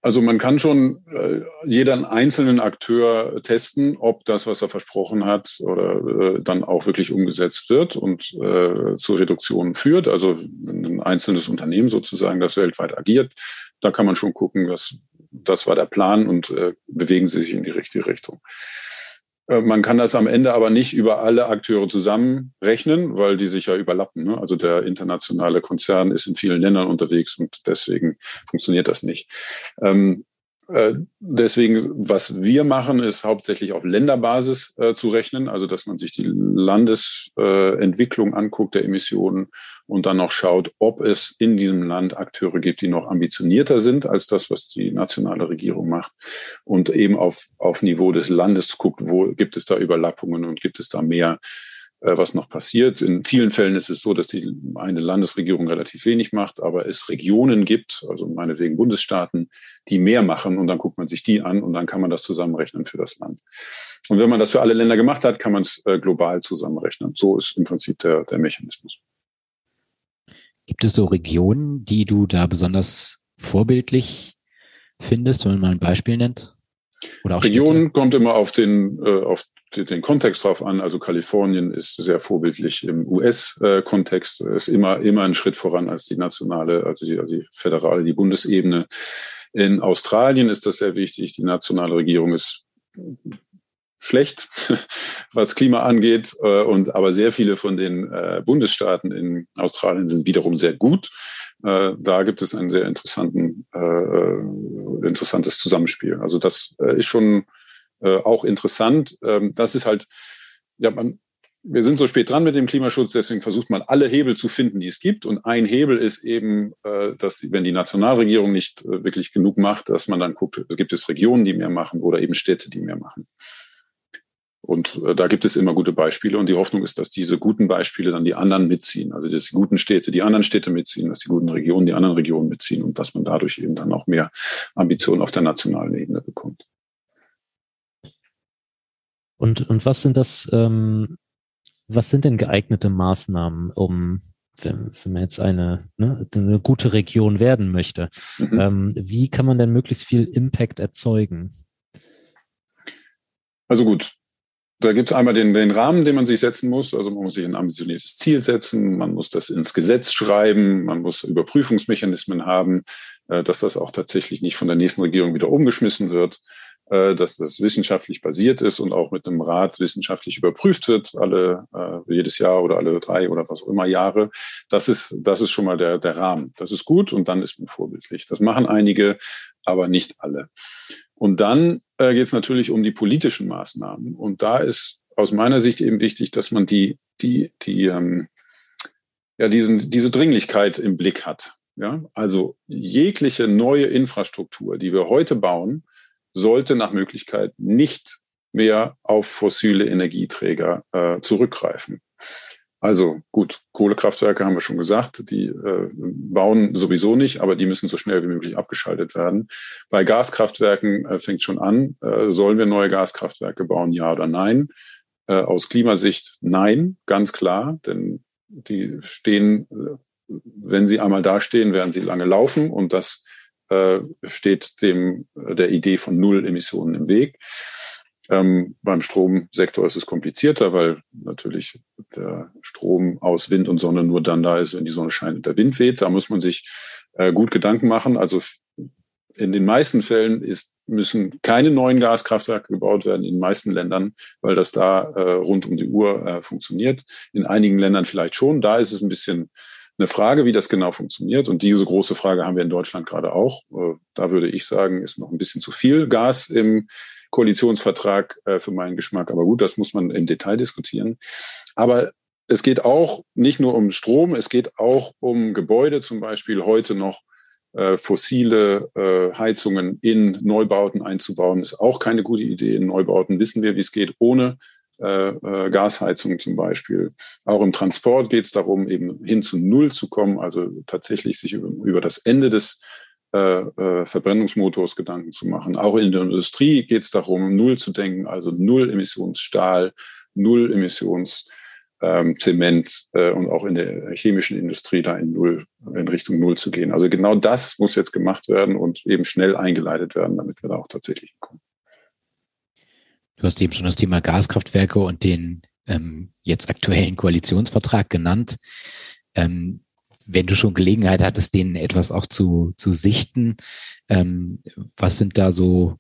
Also man kann schon äh, jeden einzelnen Akteur testen, ob das, was er versprochen hat, oder äh, dann auch wirklich umgesetzt wird und äh, zur Reduktion führt. Also ein einzelnes Unternehmen sozusagen, das weltweit agiert, da kann man schon gucken, was, das war der Plan und äh, bewegen sie sich in die richtige Richtung. Äh, man kann das am Ende aber nicht über alle Akteure zusammenrechnen, weil die sich ja überlappen. Ne? Also der internationale Konzern ist in vielen Ländern unterwegs und deswegen funktioniert das nicht. Ähm, äh, deswegen, was wir machen, ist hauptsächlich auf Länderbasis äh, zu rechnen, also dass man sich die Landesentwicklung äh, anguckt der Emissionen und dann noch schaut, ob es in diesem Land Akteure gibt, die noch ambitionierter sind als das, was die nationale Regierung macht und eben auf, auf Niveau des Landes guckt, wo gibt es da Überlappungen und gibt es da mehr äh, was noch passiert. In vielen Fällen ist es so, dass die eine Landesregierung relativ wenig macht, aber es Regionen gibt, also meinetwegen Bundesstaaten, die mehr machen und dann guckt man sich die an und dann kann man das zusammenrechnen für das Land. Und wenn man das für alle Länder gemacht hat, kann man es äh, global zusammenrechnen. So ist im Prinzip der, der Mechanismus. Gibt es so Regionen, die du da besonders vorbildlich findest, wenn man mal ein Beispiel nennt? Oder auch Region Städte? kommt immer auf den, äh, auf den Kontext drauf an. Also Kalifornien ist sehr vorbildlich im US-Kontext, ist immer, immer ein Schritt voran als die nationale, also die, also die föderale, die Bundesebene. In Australien ist das sehr wichtig. Die nationale Regierung ist schlecht, was Klima angeht. Äh, und aber sehr viele von den äh, Bundesstaaten in Australien sind wiederum sehr gut. Äh, da gibt es ein sehr interessanten, interessantes Zusammenspiel. Also das ist schon äh, auch interessant. Ähm, das ist halt, ja, man, wir sind so spät dran mit dem Klimaschutz, deswegen versucht man alle Hebel zu finden, die es gibt. Und ein Hebel ist eben, äh, dass wenn die Nationalregierung nicht äh, wirklich genug macht, dass man dann guckt, gibt es Regionen, die mehr machen oder eben Städte, die mehr machen. Und äh, da gibt es immer gute Beispiele und die Hoffnung ist, dass diese guten Beispiele dann die anderen mitziehen. Also dass die guten Städte die anderen Städte mitziehen, dass die guten Regionen die anderen Regionen mitziehen und dass man dadurch eben dann auch mehr Ambitionen auf der nationalen Ebene bekommt. Und, und was sind das, ähm, was sind denn geeignete Maßnahmen, um, wenn, wenn man jetzt eine, ne, eine gute Region werden möchte, mhm. ähm, wie kann man denn möglichst viel Impact erzeugen? Also gut, da gibt es einmal den, den Rahmen, den man sich setzen muss. Also man muss sich ein ambitioniertes Ziel setzen, man muss das ins Gesetz schreiben, man muss Überprüfungsmechanismen haben, äh, dass das auch tatsächlich nicht von der nächsten Regierung wieder umgeschmissen wird. Äh, dass das wissenschaftlich basiert ist und auch mit einem Rat wissenschaftlich überprüft wird, alle äh, jedes Jahr oder alle drei oder was auch immer Jahre. Das ist, das ist schon mal der, der Rahmen. Das ist gut und dann ist man vorbildlich. Das machen einige, aber nicht alle. Und dann äh, geht es natürlich um die politischen Maßnahmen. Und da ist aus meiner Sicht eben wichtig, dass man die, die, die, ähm, ja, diesen, diese Dringlichkeit im Blick hat. Ja, also jegliche neue Infrastruktur, die wir heute bauen, sollte nach Möglichkeit nicht mehr auf fossile Energieträger äh, zurückgreifen. Also gut, Kohlekraftwerke haben wir schon gesagt, die äh, bauen sowieso nicht, aber die müssen so schnell wie möglich abgeschaltet werden. Bei Gaskraftwerken äh, fängt schon an, äh, sollen wir neue Gaskraftwerke bauen, ja oder nein? Äh, aus Klimasicht nein, ganz klar, denn die stehen, äh, wenn sie einmal dastehen, werden sie lange laufen und das äh, steht dem der Idee von Null Emissionen im Weg. Ähm, beim Stromsektor ist es komplizierter, weil natürlich der Strom aus Wind und Sonne nur dann da ist, wenn die Sonne scheint und der Wind weht. Da muss man sich äh, gut Gedanken machen. Also in den meisten Fällen ist, müssen keine neuen Gaskraftwerke gebaut werden, in den meisten Ländern, weil das da äh, rund um die Uhr äh, funktioniert. In einigen Ländern vielleicht schon. Da ist es ein bisschen eine Frage, wie das genau funktioniert. Und diese große Frage haben wir in Deutschland gerade auch. Äh, da würde ich sagen, ist noch ein bisschen zu viel Gas im Koalitionsvertrag äh, für meinen Geschmack. Aber gut, das muss man im Detail diskutieren. Aber es geht auch nicht nur um Strom, es geht auch um Gebäude, zum Beispiel heute noch äh, fossile äh, Heizungen in Neubauten einzubauen, ist auch keine gute Idee. In Neubauten wissen wir, wie es geht, ohne äh, äh, Gasheizung zum Beispiel. Auch im Transport geht es darum, eben hin zu Null zu kommen, also tatsächlich sich über, über das Ende des Verbrennungsmotors Gedanken zu machen. Auch in der Industrie geht es darum, Null zu denken, also Null Emissionsstahl, Null Emissions ähm, Zement äh, und auch in der chemischen Industrie da in Null, in Richtung Null zu gehen. Also genau das muss jetzt gemacht werden und eben schnell eingeleitet werden, damit wir da auch tatsächlich kommen. Du hast eben schon das Thema Gaskraftwerke und den ähm, jetzt aktuellen Koalitionsvertrag genannt. Ähm, wenn du schon Gelegenheit hattest, denen etwas auch zu, zu sichten, ähm, was sind da so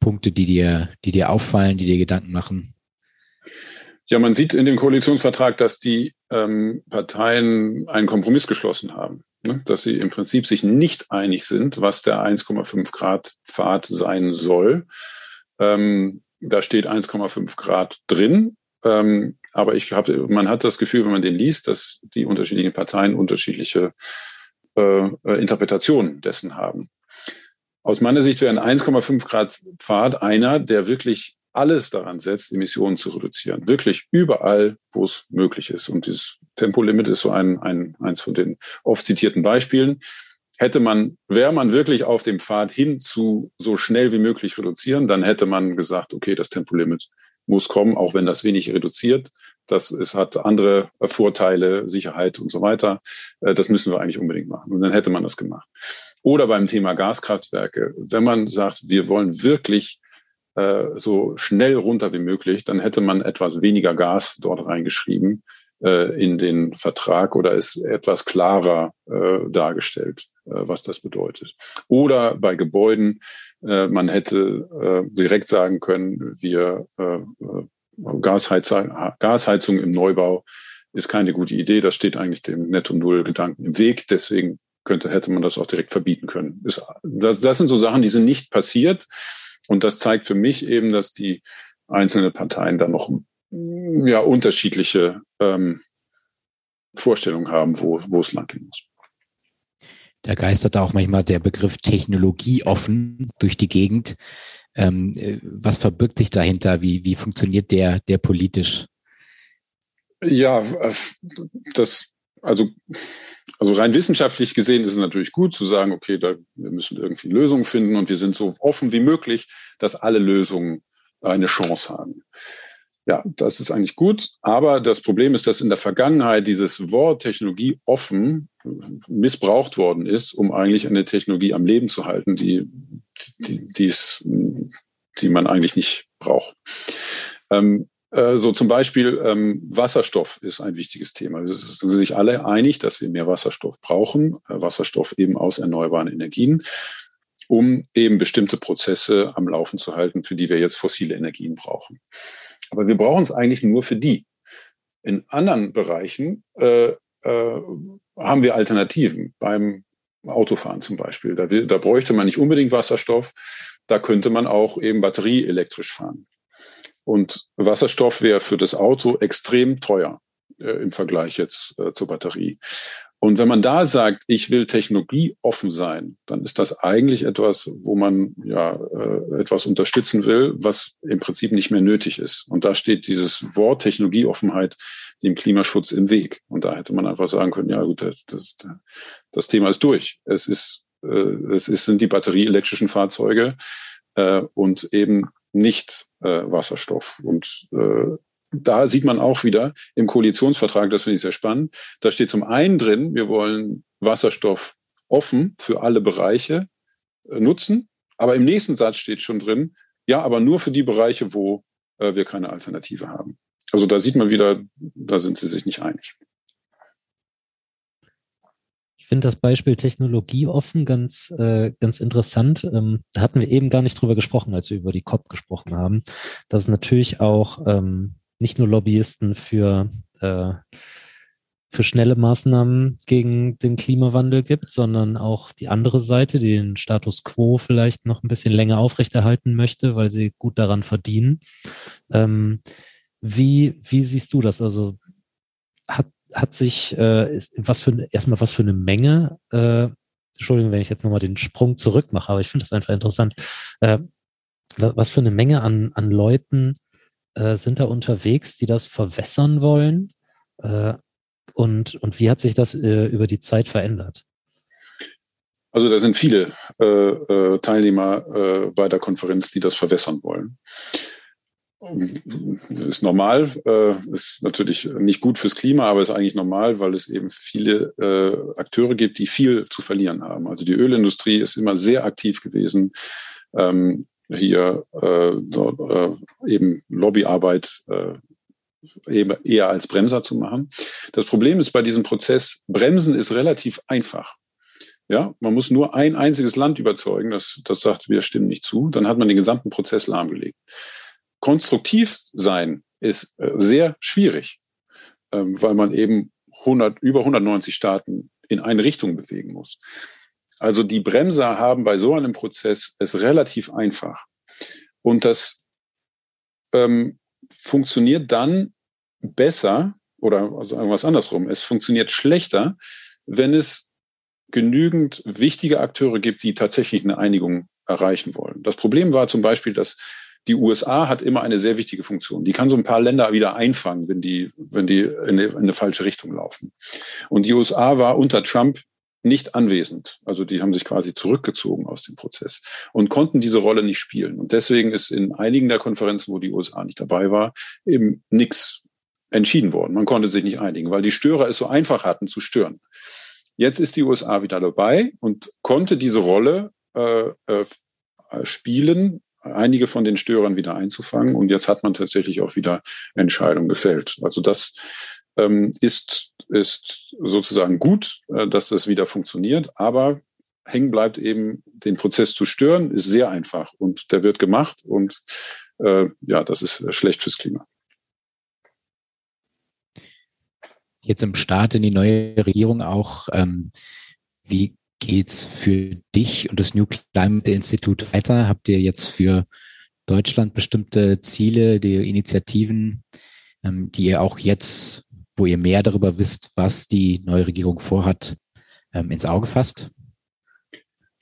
Punkte, die dir, die dir auffallen, die dir Gedanken machen? Ja, man sieht in dem Koalitionsvertrag, dass die ähm, Parteien einen Kompromiss geschlossen haben, ne? dass sie im Prinzip sich nicht einig sind, was der 1,5 Grad Pfad sein soll. Ähm, da steht 1,5 Grad drin. Ähm, aber ich habe, man hat das Gefühl, wenn man den liest, dass die unterschiedlichen Parteien unterschiedliche äh, äh Interpretationen dessen haben. Aus meiner Sicht wäre ein 1,5 Grad Pfad einer, der wirklich alles daran setzt, Emissionen zu reduzieren. Wirklich überall, wo es möglich ist. Und dieses Tempolimit ist so ein, ein, eins von den oft zitierten Beispielen. Hätte man, wäre man wirklich auf dem Pfad hin zu so schnell wie möglich reduzieren, dann hätte man gesagt, okay, das Tempolimit muss kommen, auch wenn das wenig reduziert. Das es hat andere Vorteile, Sicherheit und so weiter. Äh, das müssen wir eigentlich unbedingt machen. Und dann hätte man das gemacht. Oder beim Thema Gaskraftwerke. Wenn man sagt, wir wollen wirklich äh, so schnell runter wie möglich, dann hätte man etwas weniger Gas dort reingeschrieben äh, in den Vertrag oder ist etwas klarer dargestellt, was das bedeutet. Oder bei Gebäuden äh, man hätte äh, direkt sagen können, wir äh, Gasheizung, Gasheizung im Neubau ist keine gute Idee. Das steht eigentlich dem Netto-Null-Gedanken im Weg. Deswegen könnte, hätte man das auch direkt verbieten können. Das, das sind so Sachen, die sind nicht passiert. Und das zeigt für mich eben, dass die einzelnen Parteien da noch ja, unterschiedliche ähm, Vorstellungen haben, wo, wo es lang gehen muss. Da geistert auch manchmal der Begriff Technologie offen durch die Gegend. Ähm, äh, was verbirgt sich dahinter? Wie, wie funktioniert der, der politisch? Ja, äh, das, also, also rein wissenschaftlich gesehen ist es natürlich gut zu sagen, okay, da, wir müssen irgendwie Lösungen finden und wir sind so offen wie möglich, dass alle Lösungen eine Chance haben. Ja, das ist eigentlich gut. Aber das Problem ist, dass in der Vergangenheit dieses Wort Technologie offen missbraucht worden ist, um eigentlich eine Technologie am Leben zu halten, die, die, die, ist, die man eigentlich nicht braucht. Ähm, äh, so zum Beispiel ähm, Wasserstoff ist ein wichtiges Thema. Es sind sich alle einig, dass wir mehr Wasserstoff brauchen, äh, Wasserstoff eben aus erneuerbaren Energien, um eben bestimmte Prozesse am Laufen zu halten, für die wir jetzt fossile Energien brauchen. Aber wir brauchen es eigentlich nur für die. In anderen Bereichen äh, äh, haben wir Alternativen. Beim Autofahren zum Beispiel. Da, da bräuchte man nicht unbedingt Wasserstoff. Da könnte man auch eben batterieelektrisch fahren. Und Wasserstoff wäre für das Auto extrem teuer äh, im Vergleich jetzt äh, zur Batterie. Und wenn man da sagt, ich will technologieoffen sein, dann ist das eigentlich etwas, wo man ja äh, etwas unterstützen will, was im Prinzip nicht mehr nötig ist. Und da steht dieses Wort Technologieoffenheit dem Klimaschutz im Weg. Und da hätte man einfach sagen können, ja gut, das, das, das Thema ist durch. Es ist, äh, es ist, sind die batterieelektrischen Fahrzeuge äh, und eben nicht äh, Wasserstoff. Und äh, da sieht man auch wieder im Koalitionsvertrag, das finde ich sehr spannend, da steht zum einen drin, wir wollen Wasserstoff offen für alle Bereiche äh, nutzen, aber im nächsten Satz steht schon drin, ja, aber nur für die Bereiche, wo äh, wir keine Alternative haben. Also da sieht man wieder, da sind sie sich nicht einig. Ich finde das Beispiel technologieoffen ganz, äh, ganz interessant. Ähm, da hatten wir eben gar nicht drüber gesprochen, als wir über die COP gesprochen haben, dass es natürlich auch ähm, nicht nur Lobbyisten für, äh, für schnelle Maßnahmen gegen den Klimawandel gibt, sondern auch die andere Seite, die den Status quo vielleicht noch ein bisschen länger aufrechterhalten möchte, weil sie gut daran verdienen. Ähm, wie, wie siehst du das? Also hat, hat sich äh, was für erstmal was für eine Menge, äh, Entschuldigung, wenn ich jetzt nochmal den Sprung zurück mache, aber ich finde das einfach interessant. Äh, was für eine Menge an, an Leuten äh, sind da unterwegs, die das verwässern wollen? Äh, und, und wie hat sich das äh, über die Zeit verändert? Also da sind viele äh, äh, Teilnehmer äh, bei der Konferenz, die das verwässern wollen. Ist normal, ist natürlich nicht gut fürs Klima, aber ist eigentlich normal, weil es eben viele Akteure gibt, die viel zu verlieren haben. Also die Ölindustrie ist immer sehr aktiv gewesen. Ähm, hier äh, äh, eben Lobbyarbeit äh, eher als Bremser zu machen. Das Problem ist bei diesem Prozess, Bremsen ist relativ einfach. Ja, man muss nur ein einziges Land überzeugen, das, das sagt, wir stimmen nicht zu, dann hat man den gesamten Prozess lahmgelegt. Konstruktiv sein ist äh, sehr schwierig, ähm, weil man eben 100, über 190 Staaten in eine Richtung bewegen muss. Also die Bremser haben bei so einem Prozess es relativ einfach. Und das ähm, funktioniert dann besser oder also irgendwas andersrum. Es funktioniert schlechter, wenn es genügend wichtige Akteure gibt, die tatsächlich eine Einigung erreichen wollen. Das Problem war zum Beispiel, dass die USA hat immer eine sehr wichtige Funktion. Die kann so ein paar Länder wieder einfangen, wenn die, wenn die in eine, in eine falsche Richtung laufen. Und die USA war unter Trump nicht anwesend. Also die haben sich quasi zurückgezogen aus dem Prozess und konnten diese Rolle nicht spielen. Und deswegen ist in einigen der Konferenzen, wo die USA nicht dabei war, eben nichts entschieden worden. Man konnte sich nicht einigen, weil die Störer es so einfach hatten zu stören. Jetzt ist die USA wieder dabei und konnte diese Rolle äh, äh, spielen, einige von den Störern wieder einzufangen. Und jetzt hat man tatsächlich auch wieder Entscheidungen gefällt. Also das ähm, ist ist sozusagen gut, äh, dass das wieder funktioniert, aber hängen bleibt eben, den Prozess zu stören, ist sehr einfach und der wird gemacht und äh, ja, das ist schlecht fürs Klima. Jetzt im Start in die neue Regierung auch, ähm, wie geht's für dich und das New Climate Institute weiter? Habt ihr jetzt für Deutschland bestimmte Ziele, die Initiativen, ähm, die ihr auch jetzt wo ihr mehr darüber wisst, was die neue Regierung vorhat, ähm, ins Auge fasst?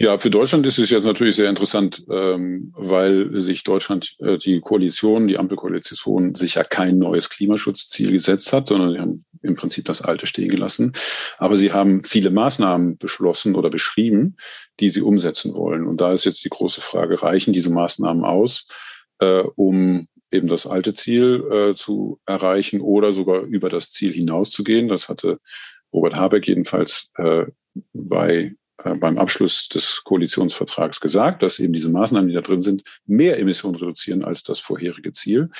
Ja, für Deutschland ist es jetzt natürlich sehr interessant, ähm, weil sich Deutschland, äh, die Koalition, die Ampelkoalition, sich ja kein neues Klimaschutzziel gesetzt hat, sondern sie haben im Prinzip das alte stehen gelassen. Aber sie haben viele Maßnahmen beschlossen oder beschrieben, die sie umsetzen wollen. Und da ist jetzt die große Frage, reichen diese Maßnahmen aus, äh, um eben das alte Ziel äh, zu erreichen oder sogar über das Ziel hinauszugehen. Das hatte Robert Habeck jedenfalls äh, bei, äh, beim Abschluss des Koalitionsvertrags gesagt, dass eben diese Maßnahmen, die da drin sind, mehr Emissionen reduzieren als das vorherige Ziel.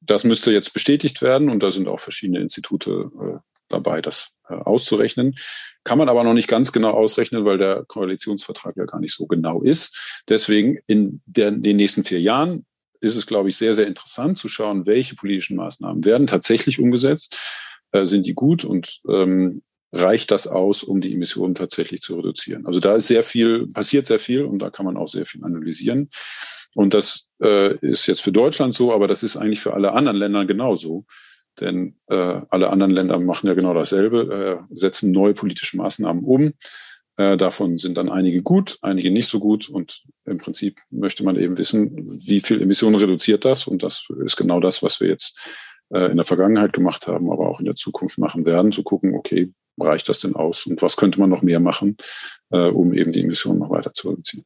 Das müsste jetzt bestätigt werden und da sind auch verschiedene Institute äh, dabei, das äh, auszurechnen. Kann man aber noch nicht ganz genau ausrechnen, weil der Koalitionsvertrag ja gar nicht so genau ist. Deswegen in der, den nächsten vier Jahren ist es, glaube ich, sehr, sehr interessant zu schauen, welche politischen Maßnahmen werden tatsächlich umgesetzt, äh, sind die gut und ähm, reicht das aus, um die Emissionen tatsächlich zu reduzieren. Also da ist sehr viel, passiert sehr viel und da kann man auch sehr viel analysieren. Und das äh, ist jetzt für Deutschland so, aber das ist eigentlich für alle anderen Länder genauso, denn äh, alle anderen Länder machen ja genau dasselbe, äh, setzen neue politische Maßnahmen um. Äh, davon sind dann einige gut, einige nicht so gut. Und im Prinzip möchte man eben wissen, wie viel Emissionen reduziert das. Und das ist genau das, was wir jetzt äh, in der Vergangenheit gemacht haben, aber auch in der Zukunft machen werden, zu gucken, okay, reicht das denn aus? Und was könnte man noch mehr machen, äh, um eben die Emissionen noch weiter zu reduzieren?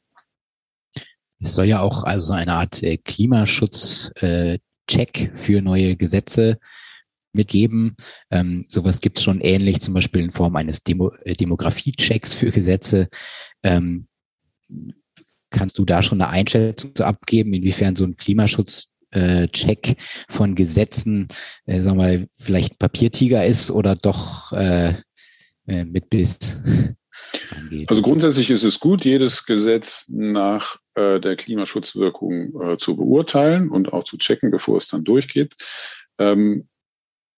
Es soll ja auch also eine Art Klimaschutz-Check für neue Gesetze mitgeben. Ähm, sowas gibt es schon ähnlich, zum Beispiel in Form eines Demo äh, Demografie-Checks für Gesetze. Ähm, kannst du da schon eine Einschätzung zu abgeben, inwiefern so ein Klimaschutz äh, Check von Gesetzen, äh, sagen wir mal, vielleicht Papiertiger ist oder doch äh, äh, mit Biss? Also grundsätzlich ist es gut, jedes Gesetz nach äh, der Klimaschutzwirkung äh, zu beurteilen und auch zu checken, bevor es dann durchgeht. Ähm,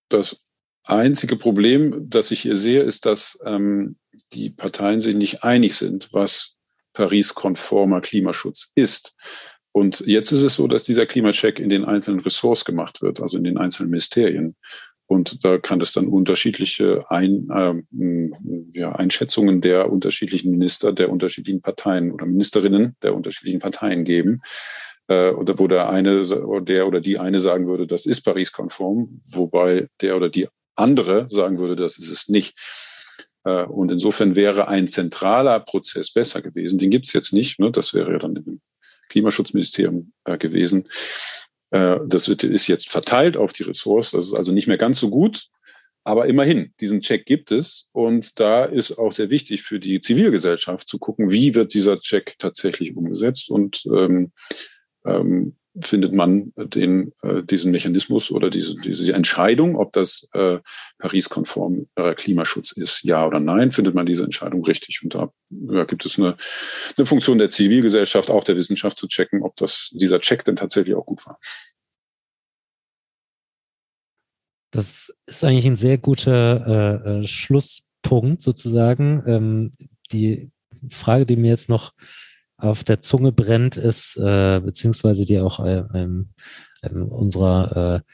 das einzige Problem, das ich hier sehe, ist, dass ähm, die Parteien sich nicht einig sind, was Paris-konformer Klimaschutz ist. Und jetzt ist es so, dass dieser Klimacheck in den einzelnen Ressorts gemacht wird, also in den einzelnen Ministerien. Und da kann es dann unterschiedliche Ein, äh, ja, Einschätzungen der unterschiedlichen Minister, der unterschiedlichen Parteien oder Ministerinnen der unterschiedlichen Parteien geben äh, oder wo der eine, der oder die eine sagen würde, das ist Paris-konform, wobei der oder die andere sagen würde, das ist es nicht. Äh, und insofern wäre ein zentraler Prozess besser gewesen. Den gibt es jetzt nicht. Ne? Das wäre ja dann im Klimaschutzministerium äh, gewesen. Äh, das wird, ist jetzt verteilt auf die Ressorts. Das ist also nicht mehr ganz so gut. Aber immerhin, diesen Check gibt es. Und da ist auch sehr wichtig für die Zivilgesellschaft zu gucken, wie wird dieser Check tatsächlich umgesetzt. Und ähm, ähm, findet man den, äh, diesen Mechanismus oder diese, diese Entscheidung, ob das äh, Paris-konform äh, Klimaschutz ist, ja oder nein, findet man diese Entscheidung richtig. Und da ja, gibt es eine, eine Funktion der Zivilgesellschaft, auch der Wissenschaft zu checken, ob das, dieser Check denn tatsächlich auch gut war. Das ist eigentlich ein sehr guter äh, äh Schlusspunkt sozusagen. Ähm, die Frage, die mir jetzt noch auf der Zunge brennt, ist, äh, beziehungsweise die auch äh, ähm, ähm, unserer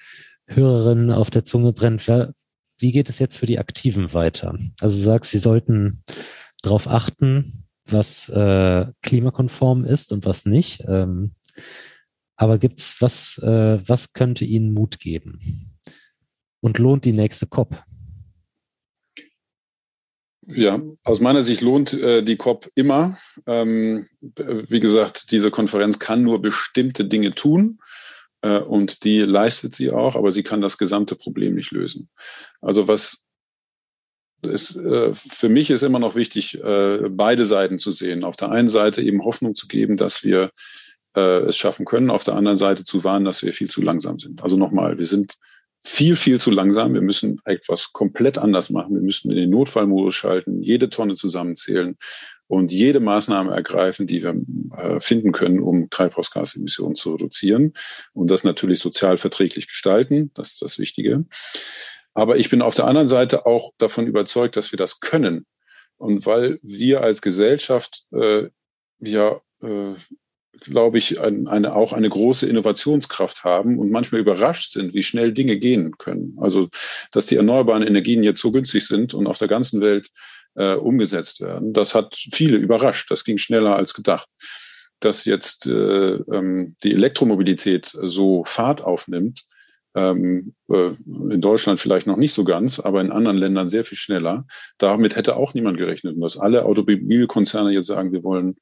äh, Hörerin auf der Zunge brennt, wie geht es jetzt für die Aktiven weiter? Also du sagst, sie sollten darauf achten, was äh, klimakonform ist und was nicht. Ähm, aber gibt's was, äh, was könnte ihnen Mut geben? Und lohnt die nächste COP? Ja, aus meiner Sicht lohnt äh, die COP immer. Ähm, wie gesagt, diese Konferenz kann nur bestimmte Dinge tun äh, und die leistet sie auch, aber sie kann das gesamte Problem nicht lösen. Also was ist, äh, für mich ist immer noch wichtig, äh, beide Seiten zu sehen. Auf der einen Seite eben Hoffnung zu geben, dass wir äh, es schaffen können, auf der anderen Seite zu warnen, dass wir viel zu langsam sind. Also nochmal, wir sind viel, viel zu langsam. Wir müssen etwas komplett anders machen. Wir müssen in den Notfallmodus schalten, jede Tonne zusammenzählen und jede Maßnahme ergreifen, die wir äh, finden können, um Treibhausgasemissionen zu reduzieren und das natürlich sozial verträglich gestalten. Das ist das Wichtige. Aber ich bin auf der anderen Seite auch davon überzeugt, dass wir das können. Und weil wir als Gesellschaft äh, ja äh, glaube ich, ein, eine, auch eine große Innovationskraft haben und manchmal überrascht sind, wie schnell Dinge gehen können. Also, dass die erneuerbaren Energien jetzt so günstig sind und auf der ganzen Welt äh, umgesetzt werden, das hat viele überrascht. Das ging schneller als gedacht. Dass jetzt äh, ähm, die Elektromobilität so Fahrt aufnimmt, ähm, äh, in Deutschland vielleicht noch nicht so ganz, aber in anderen Ländern sehr viel schneller. Damit hätte auch niemand gerechnet. Und dass alle Automobilkonzerne jetzt sagen, wir wollen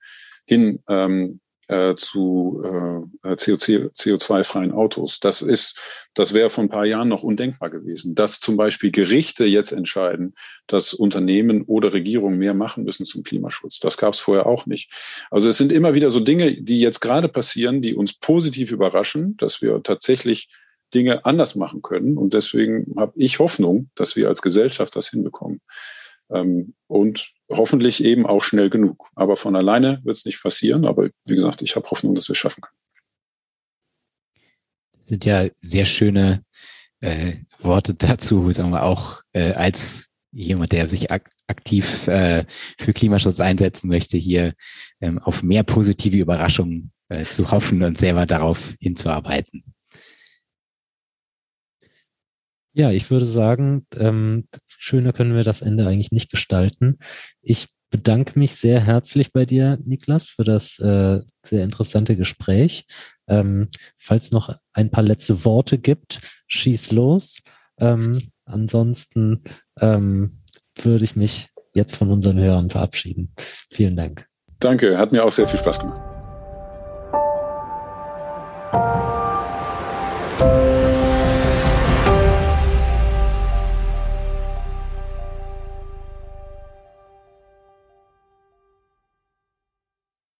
hin ähm, äh, zu äh, CO2-freien Autos. Das ist, das wäre vor ein paar Jahren noch undenkbar gewesen. Dass zum Beispiel Gerichte jetzt entscheiden, dass Unternehmen oder Regierungen mehr machen müssen zum Klimaschutz. Das gab es vorher auch nicht. Also es sind immer wieder so Dinge, die jetzt gerade passieren, die uns positiv überraschen, dass wir tatsächlich Dinge anders machen können. Und deswegen habe ich Hoffnung, dass wir als Gesellschaft das hinbekommen. Ähm, und hoffentlich eben auch schnell genug. Aber von alleine wird es nicht passieren. Aber wie gesagt, ich habe Hoffnung, dass wir es schaffen können. Das sind ja sehr schöne äh, Worte dazu, sagen wir auch äh, als jemand, der sich ak aktiv äh, für Klimaschutz einsetzen möchte, hier ähm, auf mehr positive Überraschungen äh, zu hoffen und selber darauf hinzuarbeiten. Ja, ich würde sagen, ähm, schöner können wir das Ende eigentlich nicht gestalten. Ich bedanke mich sehr herzlich bei dir, Niklas, für das äh, sehr interessante Gespräch. Ähm, falls noch ein paar letzte Worte gibt, schieß los. Ähm, ansonsten ähm, würde ich mich jetzt von unseren Hörern verabschieden. Vielen Dank. Danke, hat mir auch sehr viel Spaß gemacht.